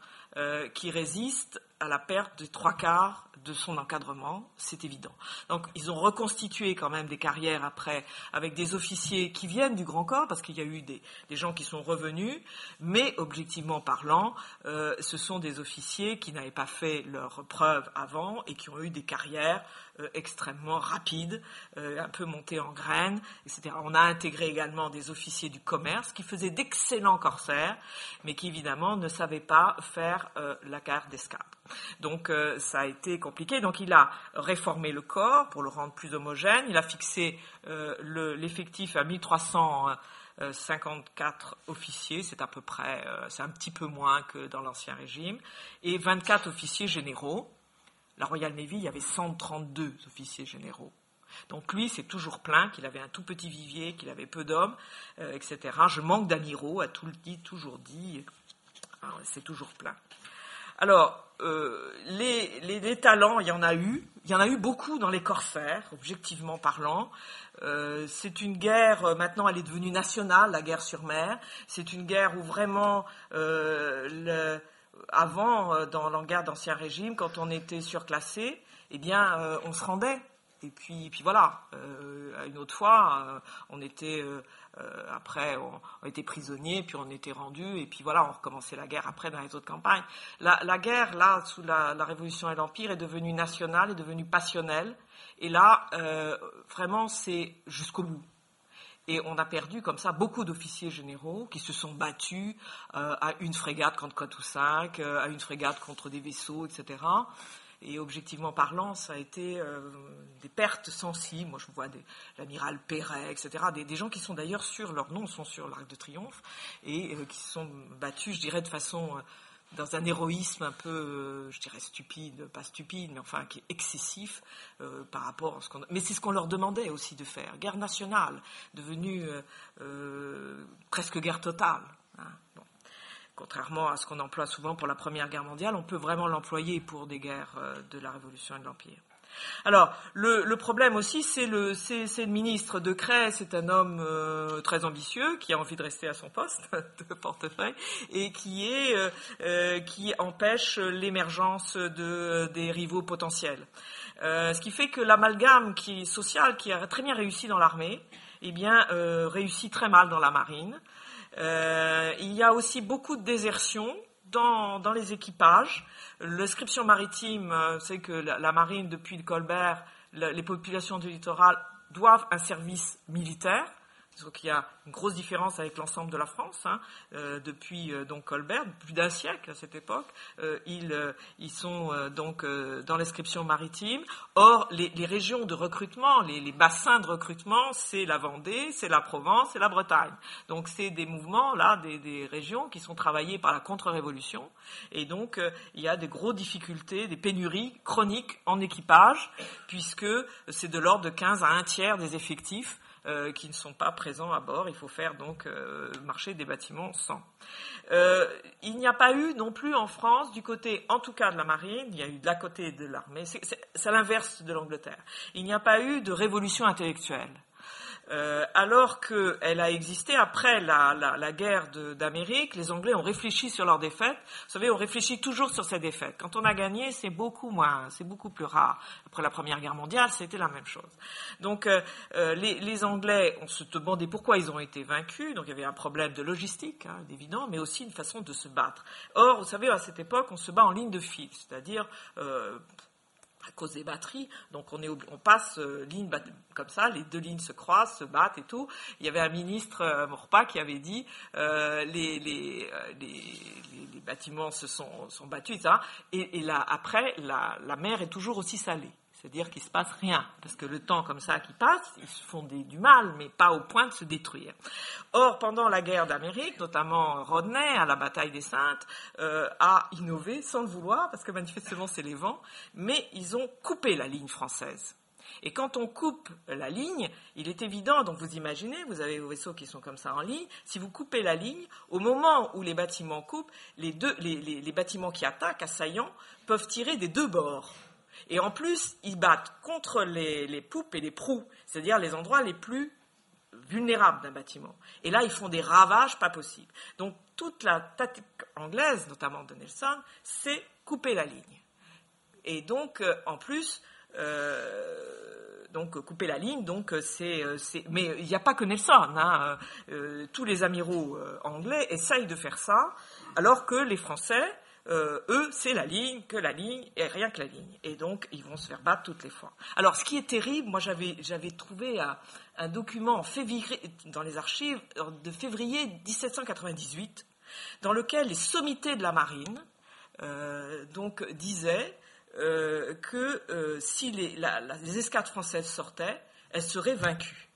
qui résiste à la perte de trois quarts de son encadrement, c'est évident. Donc ils ont reconstitué quand même des carrières après avec des officiers qui viennent du Grand Corps, parce qu'il y a eu des, gens qui sont revenus, mais objectivement parlant, euh, ce sont des officiers qui n'avaient pas fait leur preuve avant et qui ont eu des carrières euh, extrêmement rapides, euh, un peu montées en graines, etc. On a intégré également des officiers du commerce qui faisaient d'excellents corsaires, mais qui évidemment ne savaient pas faire la carte d'escadre. Donc euh, ça a été compliqué. Donc il a réformé le corps pour le rendre plus homogène. Il a fixé euh, l'effectif à 1354 officiers, c'est à peu près, euh, c'est un petit peu moins que dans l'ancien régime, et 24 officiers généraux. La Royal Navy, il y avait 132 officiers généraux. Donc lui, c'est toujours plein, qu'il avait un tout petit vivier, qu'il avait peu d'hommes, etc. Je manque d'amiraux, a tout le dit, toujours dit. C'est toujours plein. Alors, euh, les, talents, il y en a eu. Il y en a eu beaucoup dans les corsaires, objectivement parlant. Euh, c'est une guerre, euh, maintenant elle est devenue nationale, la guerre sur mer. C'est une guerre où vraiment, avant, dans guerre d'Ancien Régime, quand on était surclassé, eh bien, on se rendait. Et puis, puis voilà, une autre fois, on était euh, après, on, était prisonniers, puis on était rendus, et puis voilà, on recommençait la guerre après dans les autres campagnes. La, guerre, là, sous la, Révolution et l'Empire, est devenue nationale, est devenue passionnelle, et là, euh, vraiment, c'est jusqu'au bout. Et on a perdu comme ça beaucoup d'officiers généraux qui se sont battus euh, à une frégate contre 4 ou 5, à une frégate contre des vaisseaux, etc. Et objectivement parlant, ça a été euh, des pertes sensibles. Moi, je vois l'amiral Perret, etc. Des, gens qui sont d'ailleurs sur, leur nom sont sur l'Arc de Triomphe et euh, qui se sont battus, je dirais, de façon, euh, dans un héroïsme un peu, je dirais, stupide, pas stupide, mais enfin, qui est excessif par rapport à ce qu'on. Mais c'est ce qu'on leur demandait aussi de faire. Guerre nationale, devenue presque guerre totale. Hein contrairement à ce qu'on emploie souvent pour la Première Guerre mondiale, on peut vraiment l'employer pour des guerres euh, de la Révolution et de l'Empire. Alors, le, problème aussi, c'est le, le, ministre de Cray, c'est un homme euh, très ambitieux qui a envie de rester à son poste de portefeuille et qui, est, euh, qui empêche l'émergence de, des rivaux potentiels. ce qui fait que l'amalgame qui social, qui a très bien réussi dans l'armée, eh bien, réussit très mal dans la marine. Euh, il y a aussi beaucoup de désertion dans, dans les équipages. L'inscription maritime, euh, c'est que la, marine, depuis le Colbert, les populations du littoral doivent un service militaire. Donc il y a une grosse différence avec l'ensemble de la France. Hein. Euh, depuis euh, donc Colbert, plus d'un siècle à cette époque, euh, ils, ils, sont donc dans l'inscription maritime. Or, les, les, régions de recrutement, les, les bassins de recrutement, c'est la Vendée, c'est la Provence, c'est la Bretagne. Donc c'est des mouvements là, des, des, régions qui sont travaillées par la contre-révolution. Et donc il y a des grosses difficultés, des pénuries chroniques en équipage, puisque c'est de l'ordre de 15 à un tiers des effectifs euh, qui ne sont pas présents à bord. Il faut faire donc euh, marcher des bâtiments sans. Euh, il n'y a pas eu non plus en France, du côté en tout cas de la marine, il y a eu de la côté de l'armée, c'est l'inverse de l'Angleterre. Il n'y a pas eu de révolution intellectuelle. Euh, alors qu'elle a existé après la, la, la guerre d'Amérique, les Anglais ont réfléchi sur leur défaite. Vous savez, on réfléchit toujours sur ces défaites. Quand on a gagné, c'est beaucoup moins, c'est beaucoup plus rare. Après la Première Guerre mondiale, c'était la même chose. Donc, euh, euh les, les, Anglais, on se demandait pourquoi ils ont été vaincus. Donc, il y avait un problème de logistique, hein, évident, mais aussi une façon de se battre. Or, vous savez, à cette époque, on se bat en ligne de fil, c'est-à-dire euh, à cause des batteries. Donc on, est, on passe euh, ligne comme ça, les deux lignes se croisent, se battent et tout. Il y avait un ministre, euh, Morpa, qui avait dit euh, les, les, les, les, bâtiments se sont, sont battus. Et, là, après, la mer est toujours aussi salée. C'est-à-dire qu'il ne se passe rien, parce que le temps comme ça qui passe, ils se font du mal, mais pas au point de se détruire. Or, pendant la guerre d'Amérique, notamment Rodney, à la bataille des Saintes, euh, a innové sans le vouloir, parce que manifestement c'est les vents, mais ils ont coupé la ligne française. Et quand on coupe la ligne, il est évident, donc vous imaginez, vous avez vos vaisseaux qui sont comme ça en ligne, si vous coupez la ligne, au moment où les bâtiments coupent, les, bâtiments qui attaquent, assaillants, peuvent tirer des deux bords. Et en plus, ils battent contre les, poupes et les proues, c'est-à-dire les endroits les plus vulnérables d'un bâtiment. Et là, ils font des ravages pas possibles. Donc, toute la tactique anglaise, notamment de Nelson, c'est couper la ligne. Et donc, euh, en plus, euh, donc couper la ligne, donc euh, c'est, mais il n'y a pas que Nelson. Hein, tous les amiraux anglais essayent de faire ça, alors que les Français euh, eux, c'est la ligne, que la ligne, et rien que la ligne. Et donc, ils vont se faire battre toutes les fois. Alors, ce qui est terrible, moi, j'avais, trouvé un, document février, dans les archives de février 1798, dans lequel les sommités de la marine euh, disaient euh, que si les escadres françaises sortaient, elles seraient vaincues.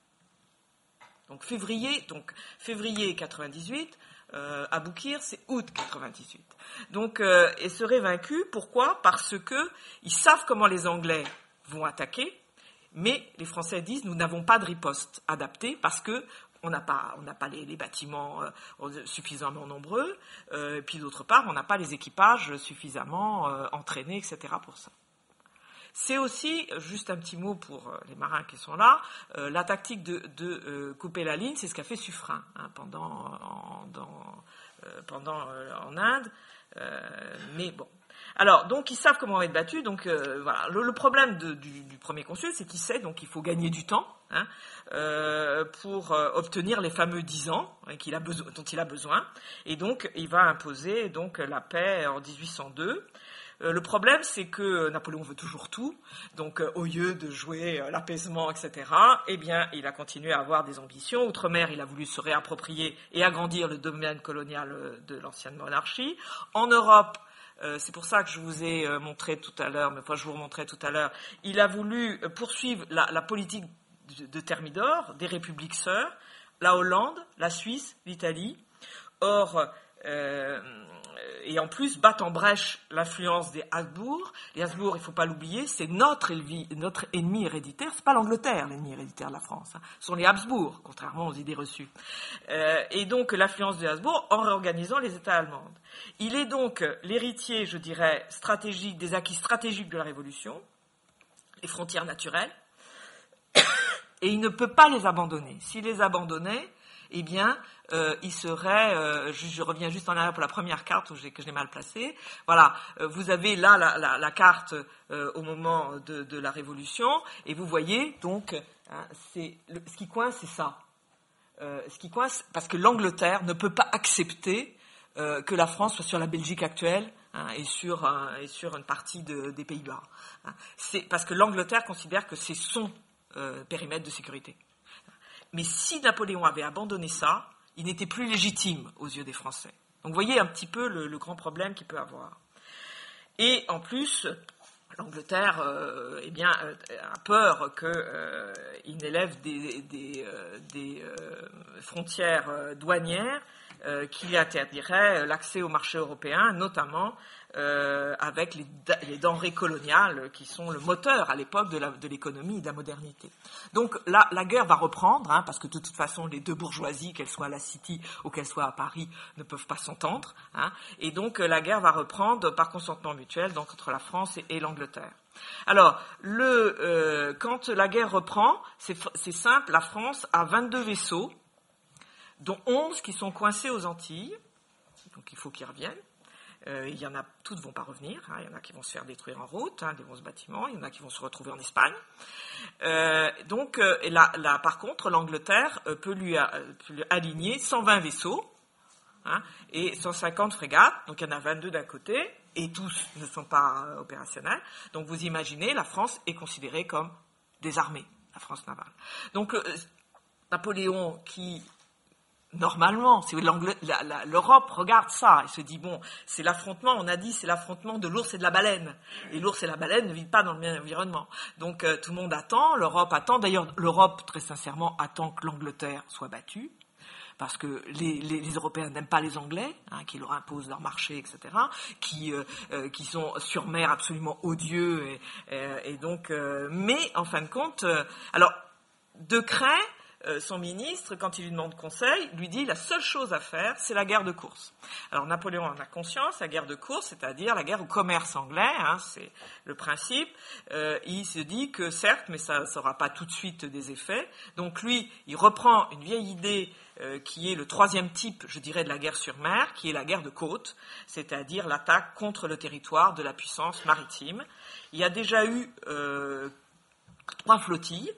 Donc février, donc février 98, euh, Aboukir, c'est août 98. Donc, euh, et serait vaincu. Pourquoi? Parce que ils savent comment les Anglais vont attaquer, mais les Français disent nous n'avons pas de riposte adaptée parce que on n'a pas, on pas les, bâtiments euh, suffisamment nombreux, euh, et puis d'autre part, on n'a pas les équipages suffisamment euh, entraînés, etc. pour ça. C'est aussi, juste un petit mot pour euh, les marins qui sont là, euh, la tactique de, euh, couper la ligne, c'est ce qu'a fait Suffren hein, pendant, en, Inde. mais bon. Alors, donc ils savent comment être battu. Donc voilà, le, problème du, premier consul, c'est qu'il sait donc il faut gagner du temps hein, pour obtenir les fameux 10 ans hein, dont il a besoin. Et donc il va imposer donc la paix en 1802. Euh, le problème, c'est que Napoléon veut toujours tout. Donc, euh, au lieu de jouer euh, l'apaisement, etc., eh bien, il a continué à avoir des ambitions. Outre-mer, il a voulu se réapproprier et agrandir le domaine colonial de l'ancienne monarchie. En Europe, c'est pour ça que je vous ai montré tout à l'heure, mais je vous remontrais tout à l'heure, il a voulu poursuivre la, politique de Thermidor, des républiques sœurs, la Hollande, la Suisse, l'Italie. Or, et en plus battent en brèche l'influence des Habsbourg. Les Habsbourg, il ne faut pas l'oublier, c'est notre, notre, ennemi héréditaire. C'est pas l'Angleterre l'ennemi héréditaire de la France. Hein. Ce sont les Habsbourg, contrairement aux idées reçues. Euh, et donc l'influence des Habsbourg en réorganisant les États allemands. Il est donc l'héritier, je dirais, stratégique des acquis stratégiques de la Révolution, les frontières naturelles, et il ne peut pas les abandonner. S'il les abandonnait, eh bien, euh, il serait, euh, je, reviens juste en arrière pour la première carte où que j'ai mal placée. Voilà, euh, vous avez là la, carte au moment de, la Révolution, et vous voyez donc, hein, c'est ce qui coince, c'est ça. ce qui coince, parce que l'Angleterre ne peut pas accepter que la France soit sur la Belgique actuelle hein, et, sur, et sur une partie des Pays-Bas. Hein. C'est parce que l'Angleterre considère que c'est son périmètre de sécurité. Mais si Napoléon avait abandonné ça, il n'était plus légitime aux yeux des Français. Donc vous voyez un petit peu le, grand problème qu'il peut avoir. Et en plus, l'Angleterre euh, eh bien, euh, a peur qu'il euh, n'élève des, des frontières douanières qui interdiraient l'accès au marché européen, notamment euh, avec les, denrées coloniales qui sont le moteur à l'époque de l'économie et de la modernité. Donc la, la guerre va reprendre, hein, parce que de toute façon les deux bourgeoisies, qu'elles soient à la City ou qu'elles soient à Paris, ne peuvent pas s'entendre. Hein, et donc euh, la guerre va reprendre par consentement mutuel donc, entre la France et, l'Angleterre. Alors, le, euh, quand la guerre reprend, c'est simple, la France a 22 vaisseaux, dont 11 qui sont coincés aux Antilles, donc il faut qu'ils reviennent. Euh, il y en a, toutes vont pas revenir. Hein. il y en a qui vont se faire détruire en route, hein, des bons bâtiments. Il y en a qui vont se retrouver en Espagne. Euh, donc, euh, là, par contre, l'Angleterre peut lui, aligner 120 vaisseaux hein, et 150 frégates. Donc, il y en a 22 d'un côté et tous ne sont pas opérationnels. Donc, vous imaginez, la France est considérée comme des armées, la France navale. Donc, Napoléon, qui Normalement, l'Europe regarde ça et se dit bon, c'est l'affrontement. On a dit c'est l'affrontement de l'ours et de la baleine. Et l'ours et la baleine ne vivent pas dans le même environnement. Donc euh, tout le monde attend. L'Europe attend. D'ailleurs, l'Europe très sincèrement attend que l'Angleterre soit battue parce que les, Européens n'aiment pas les Anglais, hein, qui leur imposent leur marché, etc., qui, euh, euh, qui sont sur mer absolument odieux, et, donc, mais en fin de compte, alors, de craint, euh, son ministre, quand il lui demande conseil, lui dit la seule chose à faire, c'est la guerre de course. Alors Napoléon en a conscience, la guerre de course, c'est-à-dire la guerre au commerce anglais, hein, c'est le principe. Euh, il se dit que certes, mais ça n'aura pas tout de suite des effets. Donc lui, il reprend une vieille idée euh, qui est le troisième type, je dirais, de la guerre sur mer, qui est la guerre de côte, c'est-à-dire l'attaque contre le territoire de la puissance maritime. Il y a déjà eu trois flottilles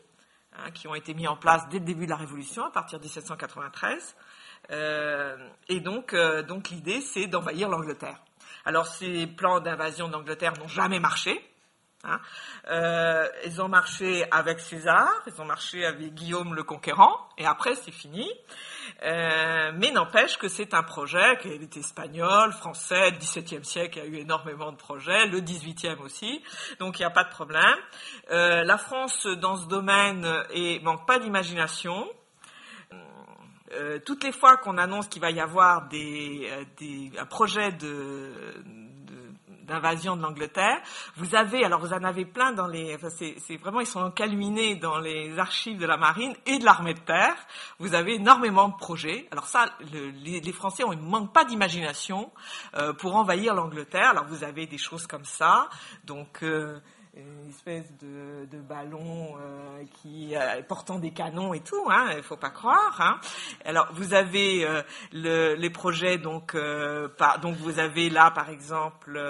Hein, qui ont été mis en place dès le début de la Révolution, à partir de 1793. Euh, et donc, euh, donc l'idée, c'est d'envahir l'Angleterre. Alors, ces plans d'invasion d'Angleterre n'ont jamais marché. Hein. Euh, ils ont marché avec César, ils ont marché avec Guillaume le Conquérant, et après c'est fini. Euh, mais n'empêche que c'est un projet qui est espagnol, français, le XVIIe siècle a eu énormément de projets, le XVIIIe aussi, donc il n'y a pas de problème. Euh, la France dans ce domaine et manque pas d'imagination. toutes les fois qu'on annonce qu'il va y avoir des, des, un projet de, d'invasion de l'Angleterre. Vous avez, alors vous en avez plein dans les, c'est vraiment, ils sont encalminés dans les archives de la marine et de l'armée de terre. Vous avez énormément de projets. Alors ça, les, Français ont, ils ne manquent pas d'imagination euh, pour envahir l'Angleterre. Alors vous avez des choses comme ça. Donc, euh, une espèce de, ballon euh, qui portant des canons et tout, hein, il faut pas croire. Hein. Alors vous avez les projets donc donc vous avez là par exemple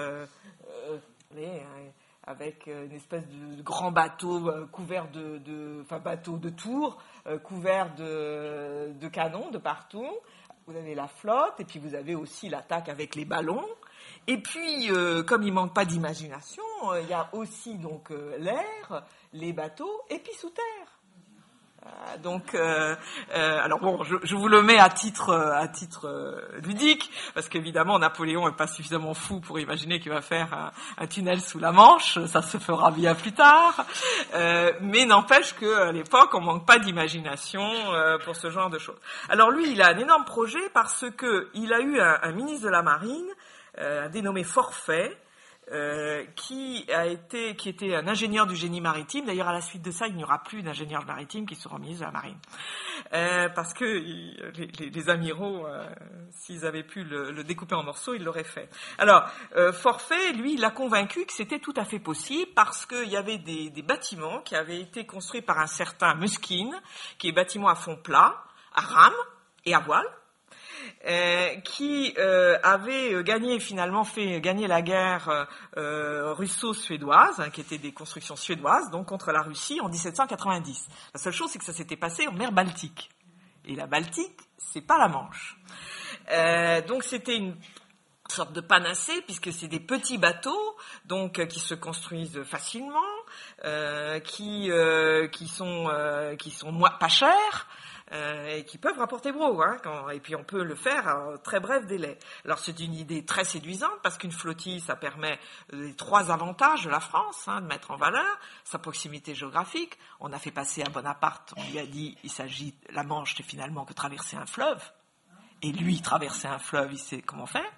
avec une espèce de grand bateau couvert de, enfin bateau de tours couvert de, de canons de partout. Vous avez la flotte et puis vous avez aussi l'attaque avec les ballons. Et puis, euh, comme il manque pas d'imagination, euh, il y a aussi donc euh, l'air, les bateaux, et puis sous terre. donc, alors bon, je, vous le mets à titre à titre ludique, parce qu'évidemment Napoléon est pas suffisamment fou pour imaginer qu'il va faire un, tunnel sous la Manche. Ça se fera bien plus tard. mais n'empêche qu'à l'époque, on manque pas d'imagination pour ce genre de choses. Alors lui, il a un énorme projet parce que il a eu un ministre de la Marine euh, un dénommé Forfait, euh, qui a été, qui était un ingénieur du génie maritime. D'ailleurs, à la suite de ça, il n'y aura plus d'ingénieurs maritime qui seront mis à la marine, euh, parce que les, amiraux, s'ils avaient pu le, découper en morceaux, ils l'auraient fait. Alors, Forfait, lui, il a convaincu que c'était tout à fait possible parce qu'il y avait des, des, bâtiments qui avaient été construits par un certain Muskine, qui est bâtiment à fond plat, à rame et à voile euh, qui euh, avait euh, gagné finalement fait gagner la guerre russo-suédoise, hein, qui était des constructions suédoises, donc contre la Russie en 1790. La seule chose, c'est que ça s'était passé en mer Baltique. Et la Baltique, c'est pas la Manche. donc c'était une sorte de panacée puisque c'est des petits bateaux donc qui se construisent facilement, qui qui sont qui sont pas chers, euh, et qui peuvent rapporter gros, hein, et puis on peut le faire en très bref délai. Alors c'est une idée très séduisante parce qu'une flottille, ça permet les trois avantages de la France, hein, de mettre en valeur sa proximité géographique. On a fait passer à Bonaparte, on lui a dit, il s'agit, la Manche, c'est finalement que traverser un fleuve. Et lui, traverser un fleuve, il sait comment faire.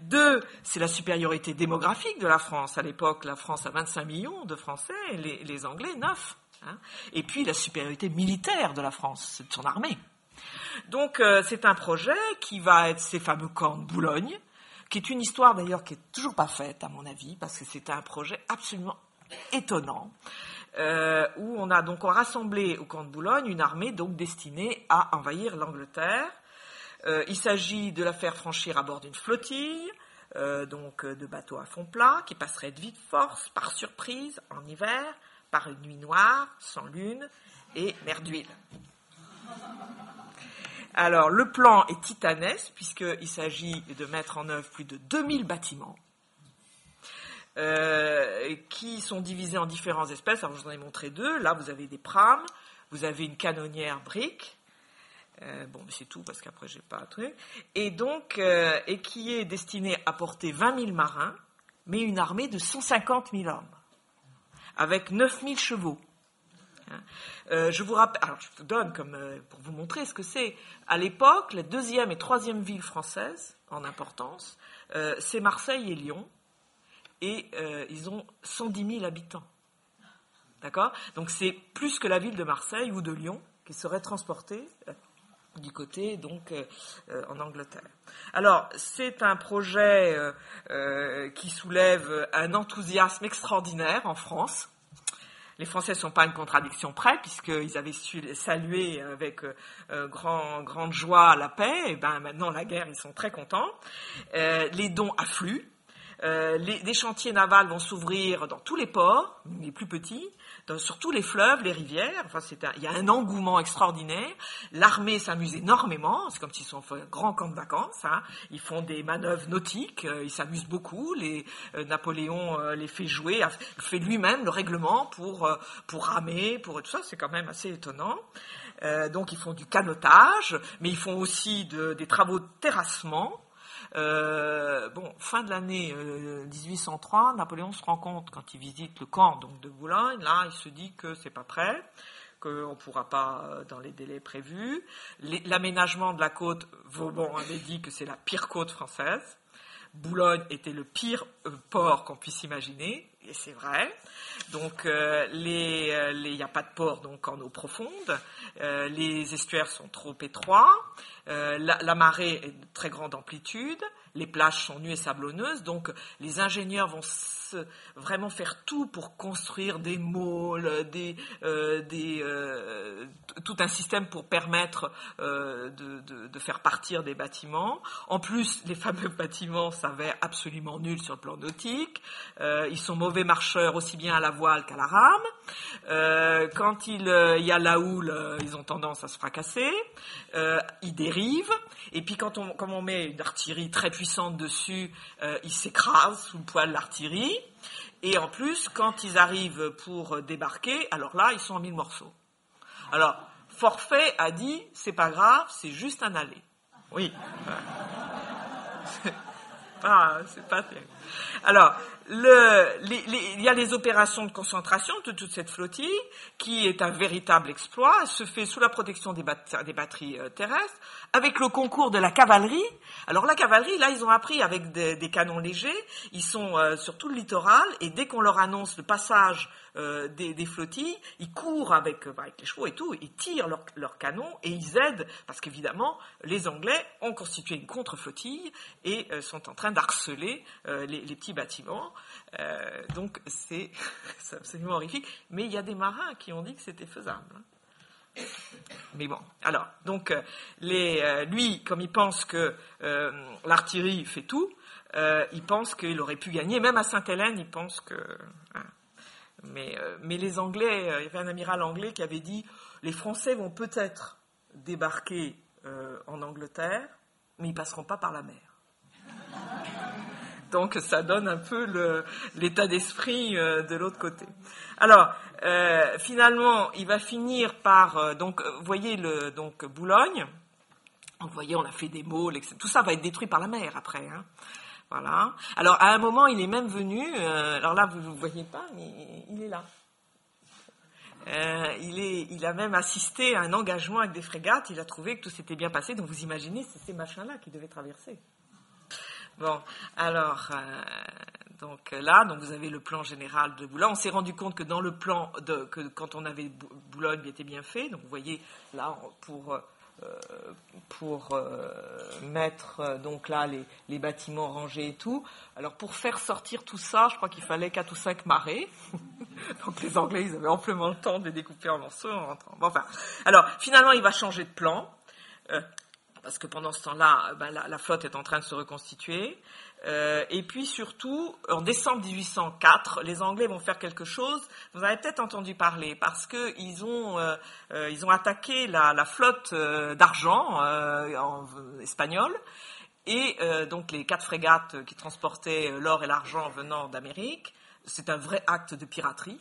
Deux, c'est la supériorité démographique de la France. À l'époque, la France a 25 millions de Français et les, les Anglais 9. Hein. et puis la supériorité militaire de la France, de son armée. Donc euh, c'est un projet qui va être ces fameux camps de Boulogne, qui est une histoire d'ailleurs qui est toujours pas faite à mon avis, parce que c'est un projet absolument étonnant, euh, où on a donc rassemblé au camp de Boulogne une armée donc destinée à envahir l'Angleterre. Euh, il s'agit de la faire franchir à bord d'une flottille, donc de bateaux à fond plat, qui passerait de vite force, par surprise, en hiver, par une nuit noire, sans lune et mer d'huile. Alors, le plan est titanesque, puisqu'il s'agit de mettre en œuvre plus de 2000 bâtiments, euh, qui sont divisés en différentes espèces. Alors, je vous en ai montré deux. Là, vous avez des prames, vous avez une canonnière brique, euh, bon, mais c'est tout parce qu'après j'ai pas un truc. Et donc, euh, et qui est destiné à porter 20 000 marins, mais une armée de 150 000 hommes avec 9000 chevaux. Hein. Euh, je vous rappelle, alors je vous donne comme euh, pour vous montrer ce que c'est. À l'époque, la deuxième et troisième ville française en importance, euh, c'est Marseille et Lyon, et ils ont 110 000 habitants. D'accord? Donc c'est plus que la ville de Marseille ou de Lyon qui serait transportée du côté donc en Angleterre. Alors c'est un projet qui soulève un enthousiasme extraordinaire en France les Français ne sont pas une contradiction près, puisqu'ils avaient su saluer avec euh, euh, grand, grande joie la paix, et ben maintenant la guerre, ils sont très contents. Euh, les dons affluent. les, des chantiers navals vont s'ouvrir dans tous les ports, les plus petits, sur tous les fleuves, les rivières. Enfin, c'est il y a un engouement extraordinaire. L'armée s'amuse énormément. C'est comme s'ils sont fait un grand camp de vacances. Hein. Ils font des manœuvres nautiques. Euh, ils s'amusent beaucoup. Les, euh, Napoléon euh, les fait jouer. Il fait lui-même le règlement pour pour ramer, pour tout ça. C'est quand même assez étonnant. donc ils font du canotage, mais ils font aussi de, des travaux de terrassement. Euh, bon, fin de l'année 1803, euh, Napoléon se rend compte quand il visite le camp donc de Boulogne, là, il se dit que c'est pas prêt, qu'on ne pourra pas euh, dans les délais prévus. L'aménagement de la côte, Vauban avait dit que c'est la pire côte française. Boulogne était le pire port qu'on puisse imaginer, et c'est vrai. Donc, il n'y a pas de port donc en eau profonde. les estuaires sont trop étroits. Euh, la, marée est de très grande amplitude, les plages sont nues et sablonneuses, donc les ingénieurs vont vraiment faire tout pour construire des des, euh, euh, tout un système pour permettre de, faire partir des bâtiments. En plus, les fameux bâtiments s'avèrent absolument nuls sur le plan nautique. ils sont mauvais marcheurs aussi bien à la voile qu'à la rame. quand il, y a la houle, ils ont tendance à se fracasser. ils dérivent et puis quand on, comme on met une artillerie très puissante dessus, euh, ils s'écrasent sous le poids de l'artillerie. Et en plus, quand ils arrivent pour débarquer, alors là, ils sont en mille morceaux. Alors, Forfait a dit, c'est pas grave, c'est juste un aller. Oui. ah, c'est pas terrible. Alors, il y a les opérations de concentration de toute cette flottille, qui est un véritable exploit, se fait sous la protection des, batteries euh, terrestres, avec le concours de la cavalerie. Alors la cavalerie, là, ils ont appris avec des, canons légers, ils sont euh, sur tout le littoral, et dès qu'on leur annonce le passage euh, des, flottilles, ils courent avec, les chevaux et tout, ils tirent leurs canons et ils aident, parce qu'évidemment, les Anglais ont constitué une contre-flottille et sont en train d'harceler les petits bâtiments. Euh, donc c'est absolument horrifique. Mais il y a des marins qui ont dit que c'était faisable. Mais bon, alors, donc, euh, les, euh, lui, comme il pense que l'artillerie fait tout, il pense qu'il aurait pu gagner. Même à Sainte-Hélène, il pense que. Hein. Mais, mais les Anglais, il y avait un amiral anglais qui avait dit les Français vont peut-être débarquer en Angleterre, mais ils passeront pas par la mer. Donc ça donne un peu l'état d'esprit de l'autre côté. Alors finalement, il va finir par donc vous voyez donc Boulogne. Vous voyez, on a fait des mots, tout ça va être détruit par la mer après. Hein. Voilà. Alors à un moment, il est même venu. alors là, vous ne voyez pas, mais il est là. Euh, il, il a même assisté à un engagement avec des frégates. Il a trouvé que tout s'était bien passé. Donc vous imaginez, c'est ces machins-là qui devaient traverser. Bon, alors, euh, donc là, donc vous avez le plan général de Boulogne. On s'est rendu compte que dans le plan, de, que quand on avait Boulogne, il était bien fait. Donc vous voyez, là, pour euh, pour euh, mettre donc là les, bâtiments rangés et tout. Alors pour faire sortir tout ça, je crois qu'il fallait quatre ou cinq marées. donc les Anglais, ils avaient amplement le temps de les découper en morceaux. Bon, enfin, alors finalement, il va changer de plan. Parce que pendant ce temps-là, ben, la, flotte est en train de se reconstituer. Euh, et puis surtout, en décembre 1804, les Anglais vont faire quelque chose. Vous avez peut-être entendu parler parce qu'ils ont euh, euh, ils ont attaqué la, flotte d'argent en espagnole et donc les quatre frégates qui transportaient l'or et l'argent venant d'Amérique. C'est un vrai acte de piraterie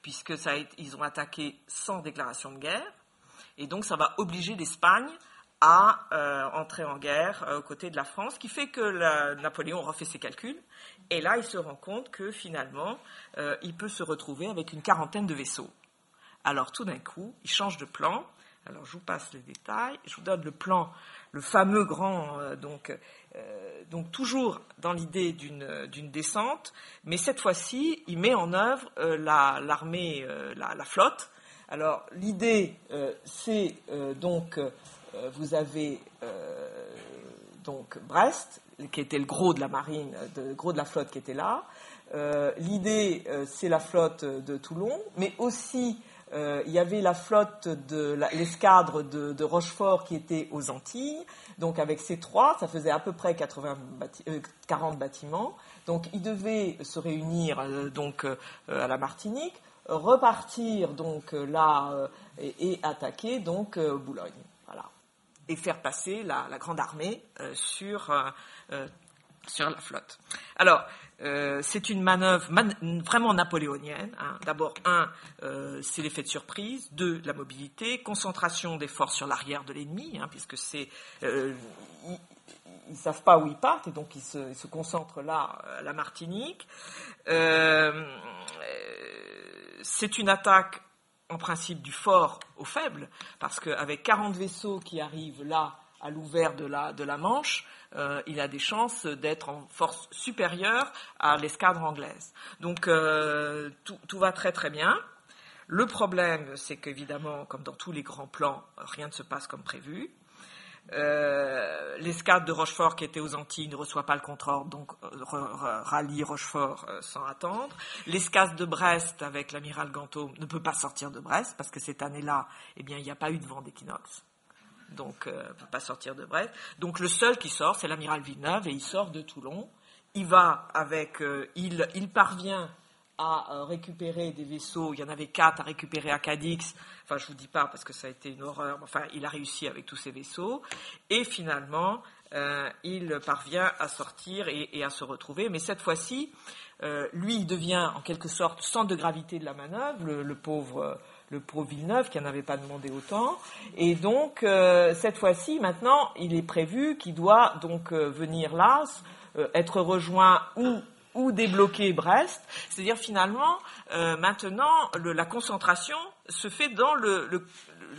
puisque ils ont attaqué sans déclaration de guerre et donc ça va obliger l'Espagne à euh, entrer en guerre euh, aux côtés de la France, qui fait que Napoléon refait ses calculs, et là il se rend compte que finalement euh, il peut se retrouver avec une quarantaine de vaisseaux. Alors tout d'un coup, il change de plan. Alors je vous passe les détails, je vous donne le plan, le fameux grand, donc, donc toujours dans l'idée d'une descente, mais cette fois-ci, il met en œuvre l'armée, la, la, flotte. Alors l'idée, c'est donc euh, vous avez euh, donc Brest, qui était le gros de la marine, le gros de la flotte qui était là. Euh, l'idée, c'est la flotte de Toulon, mais aussi il y avait la flotte de l'escadre de, Rochefort qui était aux Antilles. Donc avec ces trois, ça faisait à peu près 80 40 bâtiments. Donc ils devaient se réunir donc à la Martinique, repartir donc là et, et attaquer donc Boulogne et faire passer la, grande armée euh, sur, euh, euh, sur la flotte. Alors, c'est une manœuvre vraiment napoléonienne. Hein. D'abord, un, c'est l'effet de surprise. Deux, la mobilité. Concentration des forces sur l'arrière de l'ennemi, hein, puisque c'est ils ne savent pas où ils partent et donc ils se, concentrent là à la Martinique. c'est une attaque en principe du fort au faible, parce qu'avec 40 vaisseaux qui arrivent là, à l'ouvert de la, Manche, euh, il a des chances d'être en force supérieure à l'escadre anglaise. Donc euh, tout, tout, va très très bien. Le problème, c'est qu'évidemment, comme dans tous les grands plans, rien ne se passe comme prévu. Euh, l'escadre de Rochefort qui était aux Antilles ne reçoit pas le contre-ordre, donc euh, rallie Rochefort euh, sans attendre. L'escadre de Brest avec l'amiral Ganteau ne peut pas sortir de Brest parce que cette année-là, eh bien, il n'y a pas eu de vent d'équinoxe. Donc, ne peut pas sortir de Brest. Donc, le seul qui sort, c'est l'amiral Villeneuve et il sort de Toulon. Il va avec, il, il parvient à euh, récupérer des vaisseaux. Il y en avait quatre à récupérer à Cadix. Enfin, je vous dis pas parce que ça a été une horreur. Enfin, il a réussi avec tous ces vaisseaux. Et finalement, euh, il parvient à sortir et, à se retrouver. Mais cette fois-ci, euh, lui, il devient en quelque sorte centre de gravité de la manœuvre, le, pauvre. Le pauvre Villeneuve qui n'avait pas demandé autant. Et donc, cette fois-ci, maintenant, il est prévu qu'il doit donc venir là, être rejoint ou ou débloquer Brest. C'est-à-dire finalement, euh, maintenant, la concentration se fait dans le,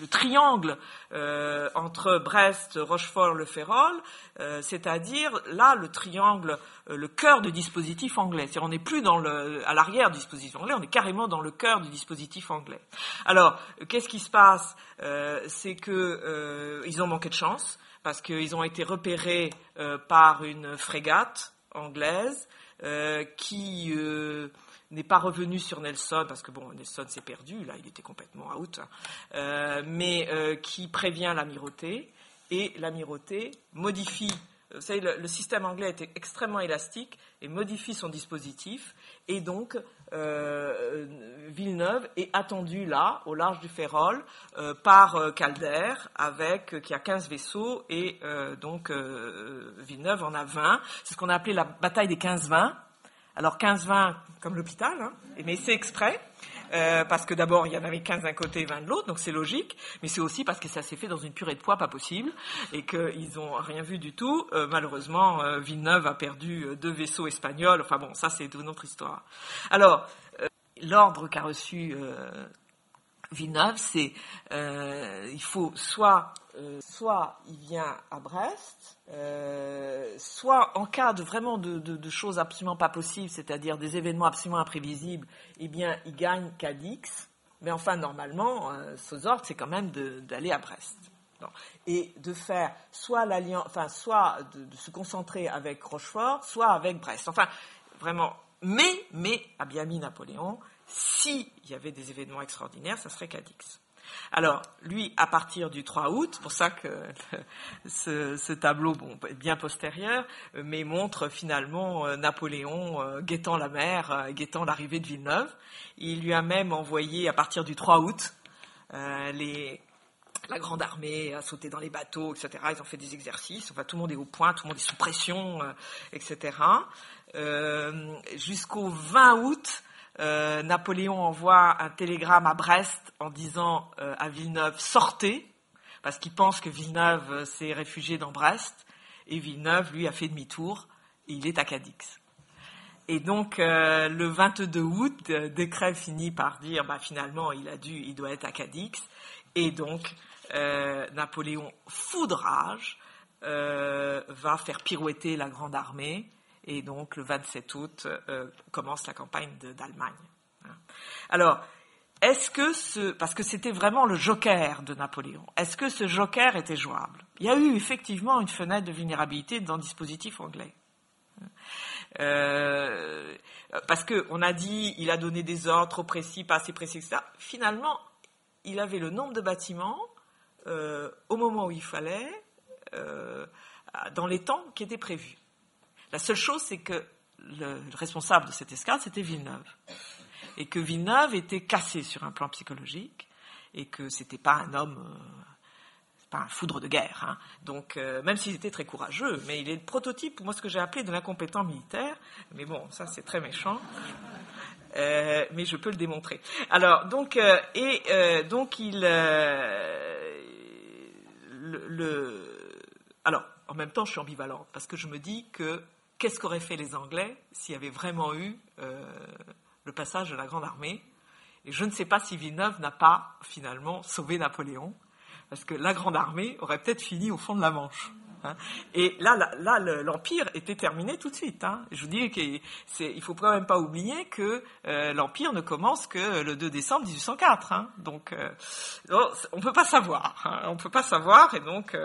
triangle euh, entre Brest, Rochefort, Le Férol, euh, c'est-à-dire là le triangle, le cœur du dispositif anglais. C'est-à-dire on n'est plus dans le, à l'arrière du dispositif anglais, on est carrément dans le cœur du dispositif anglais. Alors, qu'est-ce qui se passe C'est que ils ont manqué de chance parce qu'ils ont été repérés par une frégate anglaise euh, qui euh, n'est pas revenu sur Nelson, parce que Nelson s'est perdu, là il était complètement out, hein. euh, mais qui prévient l'amirauté, et l'amirauté modifie vous savez, le, système anglais était extrêmement élastique et modifie son dispositif. Et donc, euh, Villeneuve est attendu là, au large du Férol, euh, par euh, Calder, avec, qui a 15 vaisseaux, et donc Villeneuve en a 20. C'est ce qu'on a appelé la bataille des 15-20. Alors 15-20 comme l'hôpital, hein, mais c'est exprès. Euh, parce que d'abord, il y en avait 15 d'un côté et 20 de l'autre, donc c'est logique, mais c'est aussi parce que ça s'est fait dans une purée de poids pas possible, et qu'ils n'ont rien vu du tout. Euh, malheureusement, euh, Villeneuve a perdu deux vaisseaux espagnols, enfin bon, ça c'est une autre histoire. Alors, l'ordre qu'a reçu Villeneuve, c'est il faut soit soit il vient à Brest, soit en cas de vraiment de, de, choses absolument pas possibles, c'est-à-dire des événements absolument imprévisibles, eh bien, il gagne Cadix. Mais enfin, normalement, euh, ordres, c'est quand même d'aller à Brest. Et de faire soit l'alliance, enfin, soit de, se concentrer avec Rochefort, soit avec Brest. Enfin, vraiment. Mais, mais, a bien mis Napoléon, s'il y avait des événements extraordinaires, ça serait Cadix. Alors, lui, à partir du 3 août, pour ça que ce, tableau bon, bien postérieur, mais montre finalement euh, Napoléon euh, guettant la mer, euh, guettant l'arrivée de Villeneuve. Il lui a même envoyé, à partir du 3 août, la grande armée a sauté dans les bateaux, etc. Ils ont fait des exercices. Enfin, tout le monde est au point, tout le monde est sous pression, etc. Jusqu'au 20 août, euh, Napoléon envoie un télégramme à Brest en disant euh, à Villeneuve sortez, parce qu'il pense que Villeneuve euh, s'est réfugié dans Brest, et Villeneuve, lui, a fait demi-tour, et il est à Cadix. Et donc, le 22 août, décret finit par dire, bah, finalement, il a dû, il doit être à Cadix, et donc, Napoléon, foudrage, va faire pirouetter la grande armée, et donc, le 27 août, euh, commence la campagne d'Allemagne. Alors, est-ce que ce, parce que c'était vraiment le joker de Napoléon, est-ce que ce joker était jouable? Il y a eu effectivement une fenêtre de vulnérabilité dans le dispositif anglais. Euh, parce qu'on a dit, il a donné des ordres trop précis, pas assez précis, etc. Finalement, il avait le nombre de bâtiments euh, au moment où il fallait, dans les temps qui étaient prévus. La seule chose, c'est que le, responsable de cette escale, c'était Villeneuve. Et que Villeneuve était cassé sur un plan psychologique, et que c'était pas un homme, euh, pas un foudre de guerre. Hein. Donc, euh, même s'il était très courageux, mais il est le prototype, moi, ce que j'ai appelé de l'incompétent militaire. Mais bon, ça, c'est très méchant. Euh, mais je peux le démontrer. Alors, donc, et donc, il. le, alors, en même temps, je suis ambivalente, parce que je me dis que qu'est-ce qu'auraient fait les Anglais s'il y avait vraiment eu euh, le passage de la Grande Armée? Et je ne sais pas si Villeneuve n'a pas finalement sauvé Napoléon, parce que la Grande Armée aurait peut-être fini au fond de la Manche. Hein. Et là, là, l'empire était terminé tout de suite. Hein. Je vous dis qu'il ne faut quand même pas oublier que euh, l'empire ne commence que le 2 décembre 1804. Hein. Donc, euh, on ne peut pas savoir. On ne peut pas savoir, et donc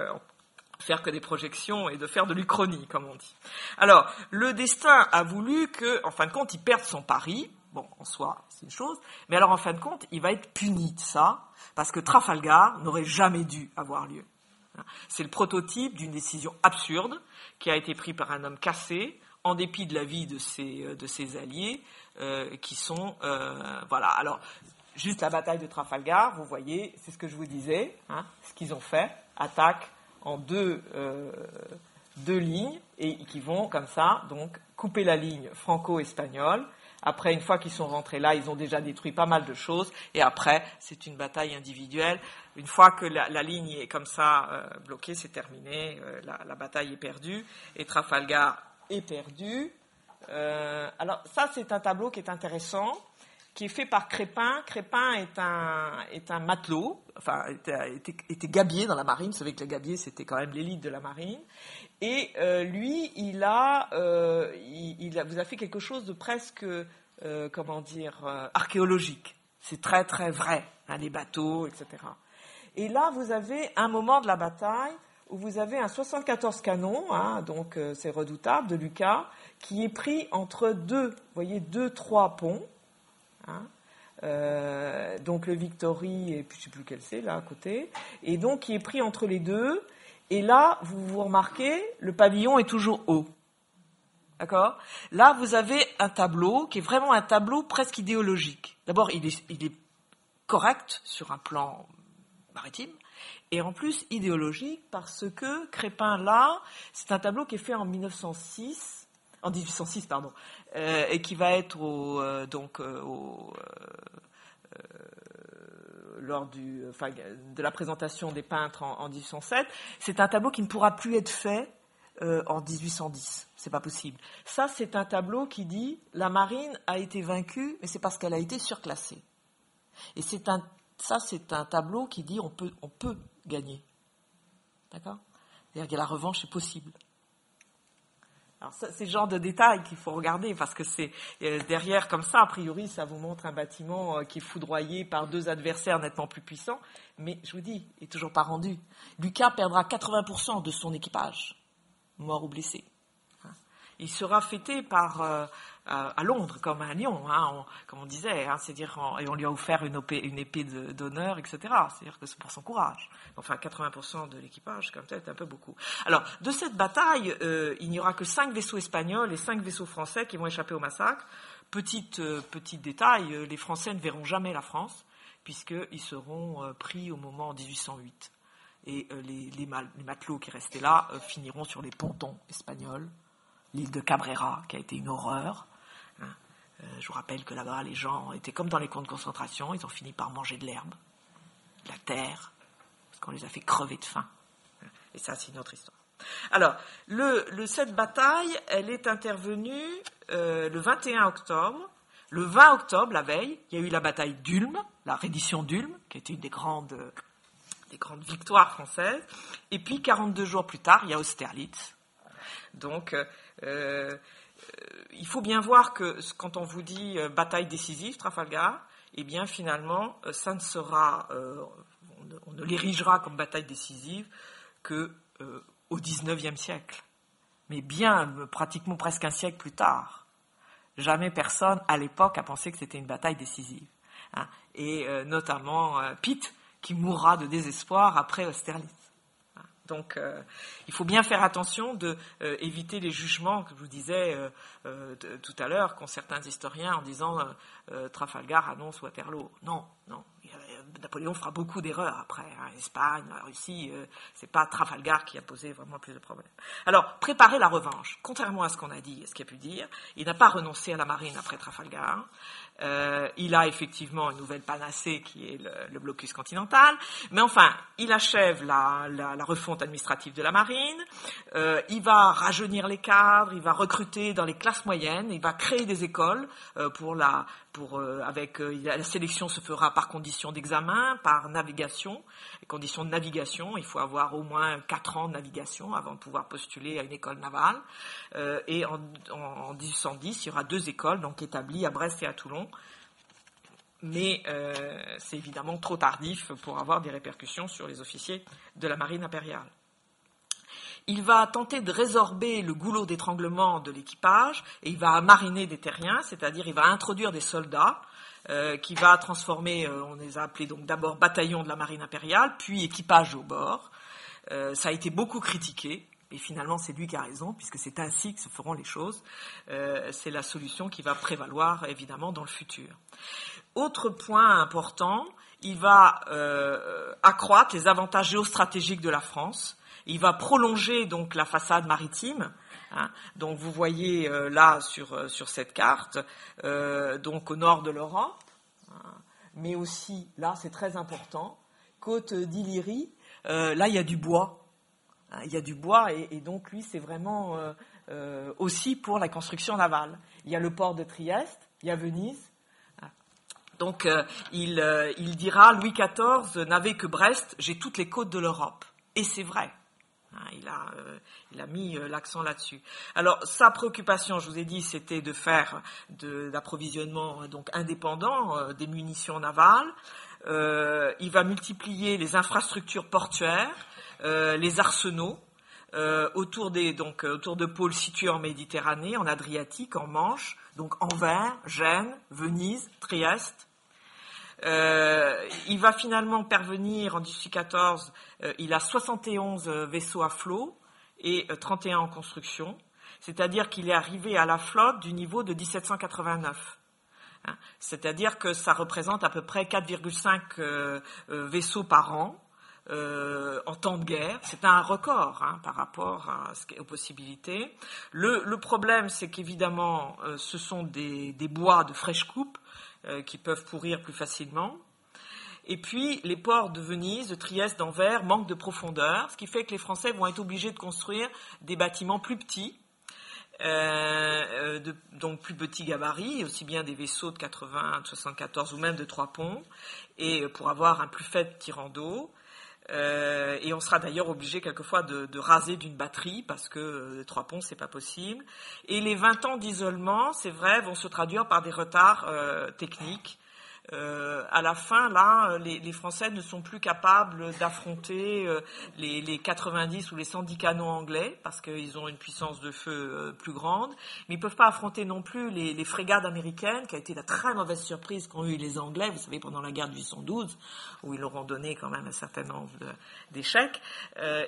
faire que des projections et de faire de l'uchronie, comme on dit. Alors, le destin a voulu que, en fin de compte, il perde son pari. Bon, en soi, c'est une chose. Mais alors, en fin de compte, il va être puni de ça, parce que Trafalgar n'aurait jamais dû avoir lieu. C'est le prototype d'une décision absurde qui a été prise par un homme cassé, en dépit de la vie de ses, euh, de ses alliés, euh, qui sont... Euh, voilà, alors, juste la bataille de Trafalgar, vous voyez, c'est ce que je vous disais, hein, ce qu'ils ont fait, attaque, en deux, euh, deux lignes et qui vont comme ça, donc couper la ligne franco-espagnole. Après, une fois qu'ils sont rentrés là, ils ont déjà détruit pas mal de choses. Et après, c'est une bataille individuelle. Une fois que la, ligne est comme ça euh, bloquée, c'est terminé. Euh, la, bataille est perdue. Et Trafalgar est perdu. alors ça, c'est un tableau qui est intéressant qui est fait par Crépin. Crépin est un, est un matelot, enfin, était, était, gabier dans la marine. Vous savez que le gabier, c'était quand même l'élite de la marine. Et euh, lui, il a, euh, il, a, vous a fait quelque chose de presque, euh, comment dire, archéologique. C'est très, très vrai, hein, les bateaux, etc. Et là, vous avez un moment de la bataille où vous avez un 74 canons, hein, donc c'est redoutable, de Lucas, qui est pris entre deux, vous voyez, deux, trois ponts, Hein. Euh, donc le Victory, et puis je ne sais plus quel c'est là à côté, et donc qui est pris entre les deux, Et là, vous vous remarquez, le pavillon est toujours haut. D'accord? Là, vous avez un tableau qui est vraiment un tableau presque idéologique. D'abord, il est, il est correct sur un plan maritime, et en plus idéologique parce que Crépin, là, c'est un tableau qui est fait en 1906, en 1806, pardon, euh, et qui va être au, euh, donc, euh, au, lors du, de la présentation des peintres en, en 1807. C'est un tableau qui ne pourra plus être fait en 1810. C'est pas possible. Ça, c'est un tableau qui dit la marine a été vaincue, mais c'est parce qu'elle a été surclassée. Et c'est un, ça, c'est un tableau qui dit on peut, on peut gagner. D'accord? C'est-à-dire que la revanche est possible. C'est le genre de détails qu'il faut regarder parce que c'est euh, derrière comme ça, a priori, ça vous montre un bâtiment euh, qui est foudroyé par deux adversaires nettement plus puissants, mais je vous dis, il n'est toujours pas rendu. Lucas perdra 80% de son équipage, mort ou blessé. Hein. Il sera fêté par euh, à Londres comme un lion, hein, comme on disait, hein, c'est-à-dire et on lui a offert une, épée d'honneur, etc. C'est-à-dire que c'est pour son courage. Enfin, 80% de l'équipage, comme ça, c'est un peu beaucoup. Alors, de cette bataille, euh, il n'y aura que cinq vaisseaux espagnols et cinq vaisseaux français qui vont échapper au massacre. Euh, petit détail, euh, les Français ne verront jamais la France, puisqu'ils seront pris au moment en 1808. Et les, matelots qui restaient là finiront sur les pontons espagnols, l'île de Cabrera, qui a été une horreur. Euh, je vous rappelle que là-bas, les gens étaient comme dans les camps de concentration, ils ont fini par manger de l'herbe, de la terre, parce qu'on les a fait crever de faim. Et ça, c'est une autre histoire. Alors, cette bataille, elle est intervenue euh, le 21 octobre. Le 20 octobre, la veille, il y a eu la bataille d'Ulm, la reddition d'Ulm, qui était une des grandes, des grandes victoires françaises. Et puis, 42 jours plus tard, il y a Austerlitz. Donc, euh, il faut bien voir que quand on vous dit euh, bataille décisive, Trafalgar, eh bien finalement, euh, ça ne sera, on ne, l'érigera comme bataille décisive que au XIXe siècle, mais bien pratiquement presque un siècle plus tard. Jamais personne à l'époque a pensé que c'était une bataille décisive. Hein. Et notamment Pitt, qui mourra de désespoir après Austerlitz. Donc, euh, il faut bien faire attention de euh, éviter les jugements que je vous disais euh, tout à l'heure, qu'ont certains historiens en disant Trafalgar annonce Waterloo. Non, non. Napoléon fera beaucoup d'erreurs après. Hein. Espagne, la Russie, c'est pas Trafalgar qui a posé vraiment plus de problèmes. Alors, préparer la revanche. Contrairement à ce qu'on a dit, ce qu'il a pu dire, il n'a pas renoncé à la marine après Trafalgar. Euh, il a effectivement une nouvelle panacée qui est le, blocus continental, mais enfin, il achève la, refonte administrative de la marine, euh, il va rajeunir les cadres, il va recruter dans les classes moyennes, il va créer des écoles euh, pour la, pour, avec la sélection se fera par condition d'examen, par navigation, les de navigation, il faut avoir au moins quatre ans de navigation avant de pouvoir postuler à une école navale, et en, en 1810, il y aura deux écoles donc établies à Brest et à Toulon. Mais euh, c'est évidemment trop tardif pour avoir des répercussions sur les officiers de la marine impériale. Il va tenter de résorber le goulot d'étranglement de l'équipage et il va mariner des terriens, c'est-à-dire il va introduire des soldats euh, qui va transformer, euh, on les a appelés donc d'abord bataillon de la marine impériale, puis équipage au bord. ça a été beaucoup critiqué, et finalement, c'est lui qui a raison, puisque c'est ainsi que se feront les choses. Euh, c'est la solution qui va prévaloir, évidemment, dans le futur. Autre point important, il va euh, accroître les avantages géostratégiques de la France. Il va prolonger donc la façade maritime. Hein. donc vous voyez euh, là sur, sur cette carte, donc au nord de l'Europe, hein. mais aussi là c'est très important, côte d'Illyrie, là il y a du bois. Hein, il y a du bois et, donc lui, c'est vraiment euh, euh, aussi pour la construction navale. Il y a le port de Trieste, il y a Venise. Donc euh, il, il, dira Louis XIV n'avait que Brest, j'ai toutes les côtes de l'Europe. Et c'est vrai. Hein, il, a, il a mis l'accent là-dessus. Alors sa préoccupation, je vous ai dit, c'était de faire de l'approvisionnement donc indépendant des munitions navales. il va multiplier les infrastructures portuaires. Euh, les arsenaux euh, autour, des, euh, autour de pôles situés en Méditerranée, en Adriatique, en Manche, donc Anvers, Gênes, Venise, Trieste. Il va finalement parvenir en 1814, il a 71 vaisseaux à flot et 31 en construction, c'est-à-dire qu'il est arrivé à la flotte du niveau de 1789. Hein. C'est-à-dire que ça représente à peu près 4,5 vaisseaux par an, euh, en temps de guerre. C'est un record hein, par rapport à aux possibilités. Le, problème, c'est qu'évidemment, euh, ce sont des, bois de fraîche coupe euh, qui peuvent pourrir plus facilement. Et puis, les ports de Venise, de Trieste, d'Anvers manquent de profondeur, ce qui fait que les Français vont être obligés de construire des bâtiments plus petits, de, donc plus petits gabarits, aussi bien des vaisseaux de 80, de 74 ou même de trois ponts, et pour avoir un plus faible tirant d'eau. Euh, et on sera d'ailleurs obligé quelquefois de, raser d'une batterie parce que euh, trois ponts c'est pas possible. Et les 20 ans d'isolement, c'est vrai, vont se traduire par des retards euh, techniques euh, à la fin, là, les, les, Français ne sont plus capables d'affronter euh, les, les, 90 ou les 110 canons anglais parce qu'ils ont une puissance de feu euh, plus grande, mais ils ne peuvent pas affronter non plus les, les, frégates américaines, qui a été la très mauvaise surprise qu'ont eu les Anglais, vous savez, pendant la guerre de 1812, où ils leur ont donné quand même un certain nombre d'échecs.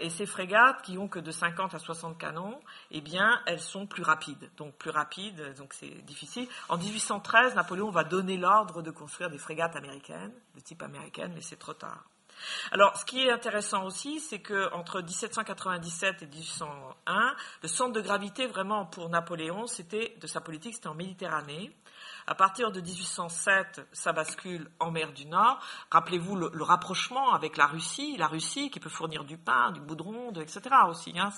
et ces frégates, qui ont que de 50 à 60 canons, eh bien, elles sont plus rapides. Donc plus rapides, donc c'est difficile. En 1813, Napoléon va donner l'ordre de construire des frégates américaines, de type américaine, mais c'est trop tard. Alors, ce qui est intéressant aussi, c'est qu'entre 1797 et 1801, le centre de gravité vraiment pour Napoléon, c'était de sa politique, c'était en Méditerranée. À partir de 1807, ça bascule en mer du Nord. Rappelez-vous le, rapprochement avec la Russie, la Russie qui peut fournir du pain, du boudron, etc. aussi. Hein,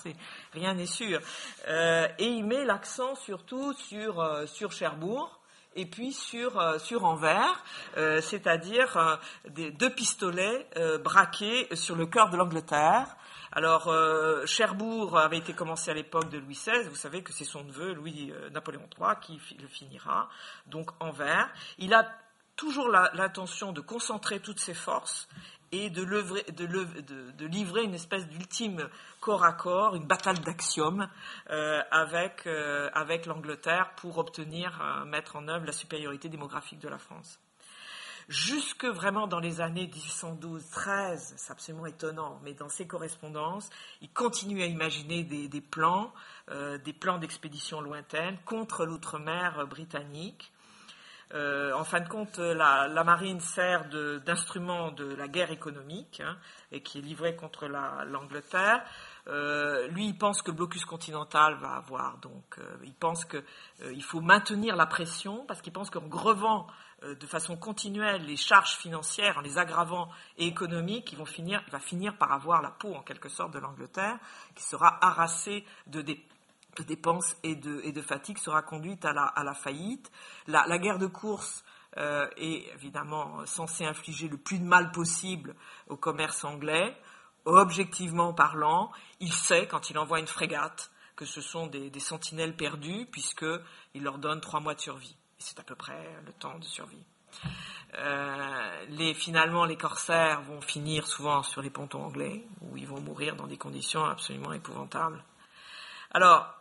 rien n'est sûr. Euh, et il met l'accent surtout sur euh, sur Cherbourg et puis sur, euh, sur Anvers, euh, c'est-à-dire euh, deux pistolets braqués sur le cœur de l'Angleterre. Alors, Cherbourg avait été commencé à l'époque de Louis XVI. Vous savez que c'est son neveu, Louis Napoléon III, qui le finira. Donc, Anvers. Il a toujours l'intention de concentrer toutes ses forces et de, livrer une espèce d'ultime corps à corps, une bataille d'axiomes euh, avec, euh, avec l'Angleterre pour obtenir, euh, mettre en œuvre la supériorité démographique de la France. Jusque vraiment dans les années 1812-13, c'est absolument étonnant, mais dans ses correspondances, il continue à imaginer des, plans, des plans d'expédition lointaines contre l'outre-mer britannique. Euh, en fin de compte, la, marine sert d'instrument de, la guerre économique hein, et qui est livrée contre l'Angleterre. Euh, lui, il pense que le blocus continental va avoir, donc euh, il pense qu'il faut maintenir la pression parce qu'il pense qu'en grevant de façon continuelle les charges financières, en les aggravant et économiques, finir, il va finir par avoir la peau en quelque sorte de l'Angleterre qui sera harassée de, des de dépenses et de, et fatigue sera conduite à la, faillite. La, guerre de course euh, est évidemment censée infliger le plus de mal possible au commerce anglais. Objectivement parlant, il sait, quand il envoie une frégate, que ce sont des, sentinelles perdues, puisqu'il leur donne trois mois de survie. C'est à peu près le temps de survie. Euh, finalement, les corsaires vont finir souvent sur les pontons anglais, où ils vont mourir dans des conditions absolument épouvantables. Alors,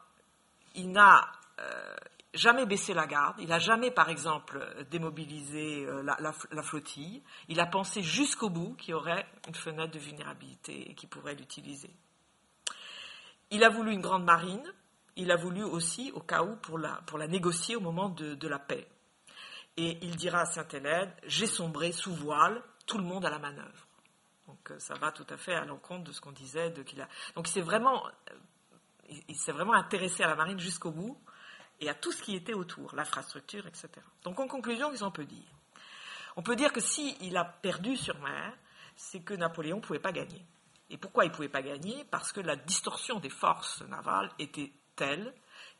il n'a euh, jamais baissé la garde, il n'a jamais, par exemple, démobilisé euh, la, flottille, il a pensé jusqu'au bout qu'il y aurait une fenêtre de vulnérabilité et qu'il pourrait l'utiliser. Il a voulu une grande marine, il a voulu aussi, au cas où, pour la, négocier au moment de, la paix. Et il dira à Sainte-Hélène, j'ai sombré sous voile, tout le monde à la manœuvre. Donc euh, ça va tout à fait à l'encontre de ce qu'on disait. De qu'il a... Donc c'est vraiment il, s'est vraiment intéressé à la marine jusqu'au bout et à tout ce qui était autour, l'infrastructure, etc. Donc en conclusion, qu'est-ce qu'on peut dire? On peut dire que s'il a perdu sur mer, c'est que Napoléon ne pouvait pas gagner. Et pourquoi il ne pouvait pas gagner? Parce que la distorsion des forces navales était telle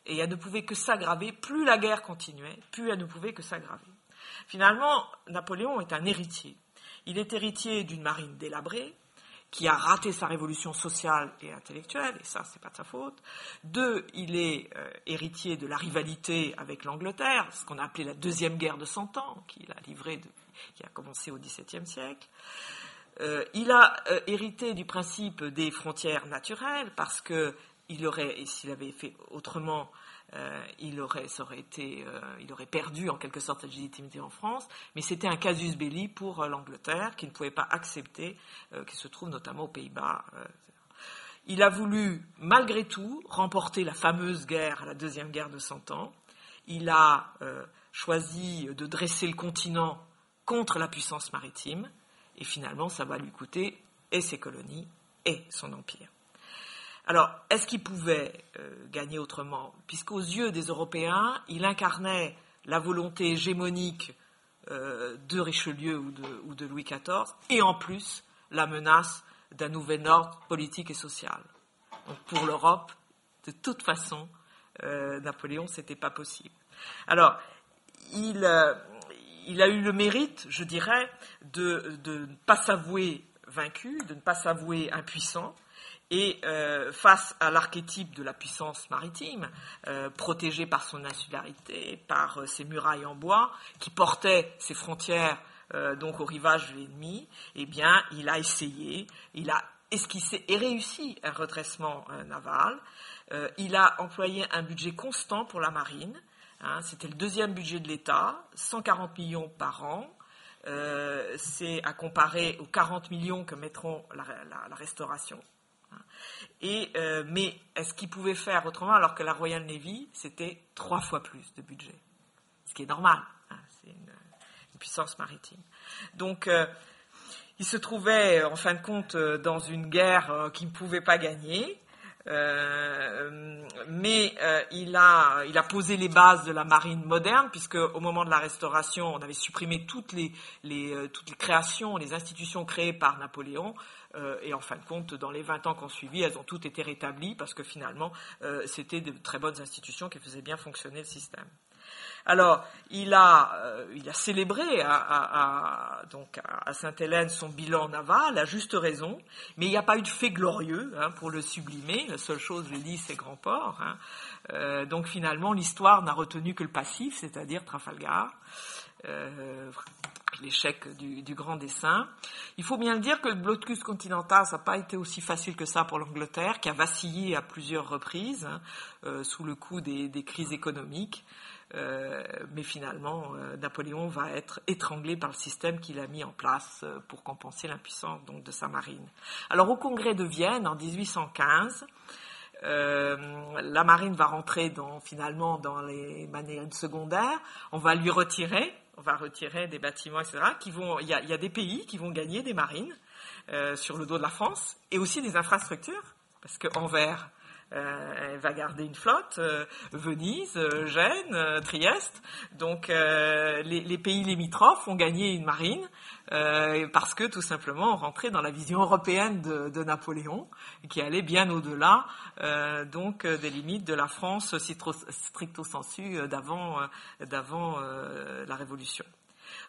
et elle ne pouvait que s'aggraver. Plus la guerre continuait, plus elle ne pouvait que s'aggraver. Finalement, Napoléon est un héritier. Il est héritier d'une marine délabrée, qui a raté sa révolution sociale et intellectuelle, et ça, c'est pas de sa faute. Deux, il est euh, héritier de la rivalité avec l'Angleterre, ce qu'on a appelé la deuxième guerre de Cent Ans, qu'il a livré, qui a commencé au XVIIe siècle. Euh, il a euh, hérité du principe des frontières naturelles parce que il aurait, s'il avait fait autrement, euh, il, aurait, ça aurait été, euh, il aurait perdu en quelque sorte la légitimité en France, mais c'était un casus belli pour l'Angleterre qui ne pouvait pas accepter, qui se trouve notamment aux Pays-Bas. il a voulu, malgré tout, remporter la fameuse guerre, la deuxième guerre de Cent Ans. Il a choisi de dresser le continent contre la puissance maritime, et finalement, ça va lui coûter et ses colonies et son empire. Alors, est-ce qu'il pouvait euh, gagner autrement? Puisqu'aux yeux des Européens, il incarnait la volonté hégémonique euh, de Richelieu ou de, Louis XIV, et en plus la menace d'un nouvel ordre politique et social. Donc pour l'Europe, de toute façon, euh, Napoléon, ce n'était pas possible. Alors, il, il, a eu le mérite, je dirais, de ne pas s'avouer vaincu, de ne pas s'avouer impuissant, et euh, face à l'archétype de la puissance maritime, euh, protégée par son insularité, par euh, ses murailles en bois, qui portait ses frontières donc au rivage de l'ennemi, eh bien, il a essayé, il a esquissé et réussi un redressement naval. il a employé un budget constant pour la marine. Hein, c'était le deuxième budget de l'État, 140 millions par an. c'est à comparer aux 40 millions que mettront la restauration et, euh, mais est-ce qu'il pouvait faire autrement alors que la Royal Navy, c'était trois fois plus de budget? Ce qui est normal, hein, c'est une, puissance maritime. Donc, euh, il se trouvait, en fin de compte, euh, dans une guerre qu'il ne pouvait pas gagner. mais il, a, il a posé les bases de la marine moderne, puisque au moment de la Restauration, on avait supprimé toutes les, toutes les créations, les institutions créées par Napoléon, euh, et en fin de compte, dans les 20 ans qui ont suivi, elles ont toutes été rétablies parce que finalement, euh, c'était de très bonnes institutions qui faisaient bien fonctionner le système. Alors, il a, euh, il a célébré à, donc à Sainte-Hélène son bilan naval, à juste raison, mais il n'y a pas eu de fait glorieux hein, pour le sublimer. La seule chose, je dis, c'est Grand Port. Hein. donc finalement, l'histoire n'a retenu que le passif, c'est-à-dire Trafalgar l'échec du, grand dessin. Il faut bien le dire que le blocus continental, ça n'a pas été aussi facile que ça pour l'Angleterre, qui a vacillé à plusieurs reprises hein, euh, sous le coup des, crises économiques. Euh, mais finalement, euh, Napoléon va être étranglé par le système qu'il a mis en place pour compenser l'impuissance de sa marine. Alors au congrès de Vienne en 1815, la marine va rentrer finalement dans les marines secondaires. On va lui retirer on va retirer des bâtiments, etc. Qui vont, il y a, des pays qui vont gagner des marines euh, sur le dos de la France et aussi des infrastructures, parce que Anvers euh, va garder une flotte, euh, Venise, Gênes, Trieste. Donc les, pays limitrophes ont gagné une marine parce que tout simplement on rentrait dans la vision européenne de, Napoléon, qui allait bien au-delà donc des limites de la France stricto sensu d'avant d'avant la Révolution.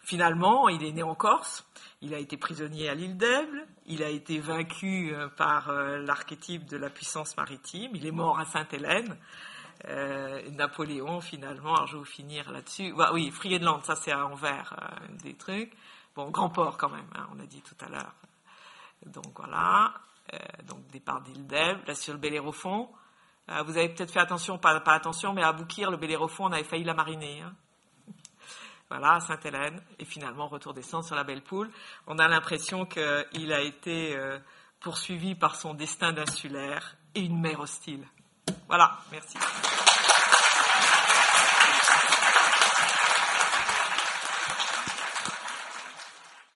Finalement, il est né en Corse, il a été prisonnier à l'île d'Elbe, il a été vaincu euh, par euh, l'archétype de la puissance maritime, il est mort à Sainte-Hélène. Euh, Napoléon, finalement, alors je vais vous finir là-dessus. Bah, oui, Friedland, ça c'est à Anvers, des trucs. Bon, grand port quand même, hein, on a dit tout à l'heure. Donc voilà, donc départ d'île d'Elbe, là sur le Bellérophon. vous avez peut-être fait attention, pas, pas, attention, mais à Boukir, le Bellérophon, on avait failli la mariner. Hein voilà, Sainte-Hélène, et finalement retour des sur la Belle Poule. On a l'impression qu'il a été euh, poursuivi par son destin d'insulaire et une mer hostile. Voilà, merci.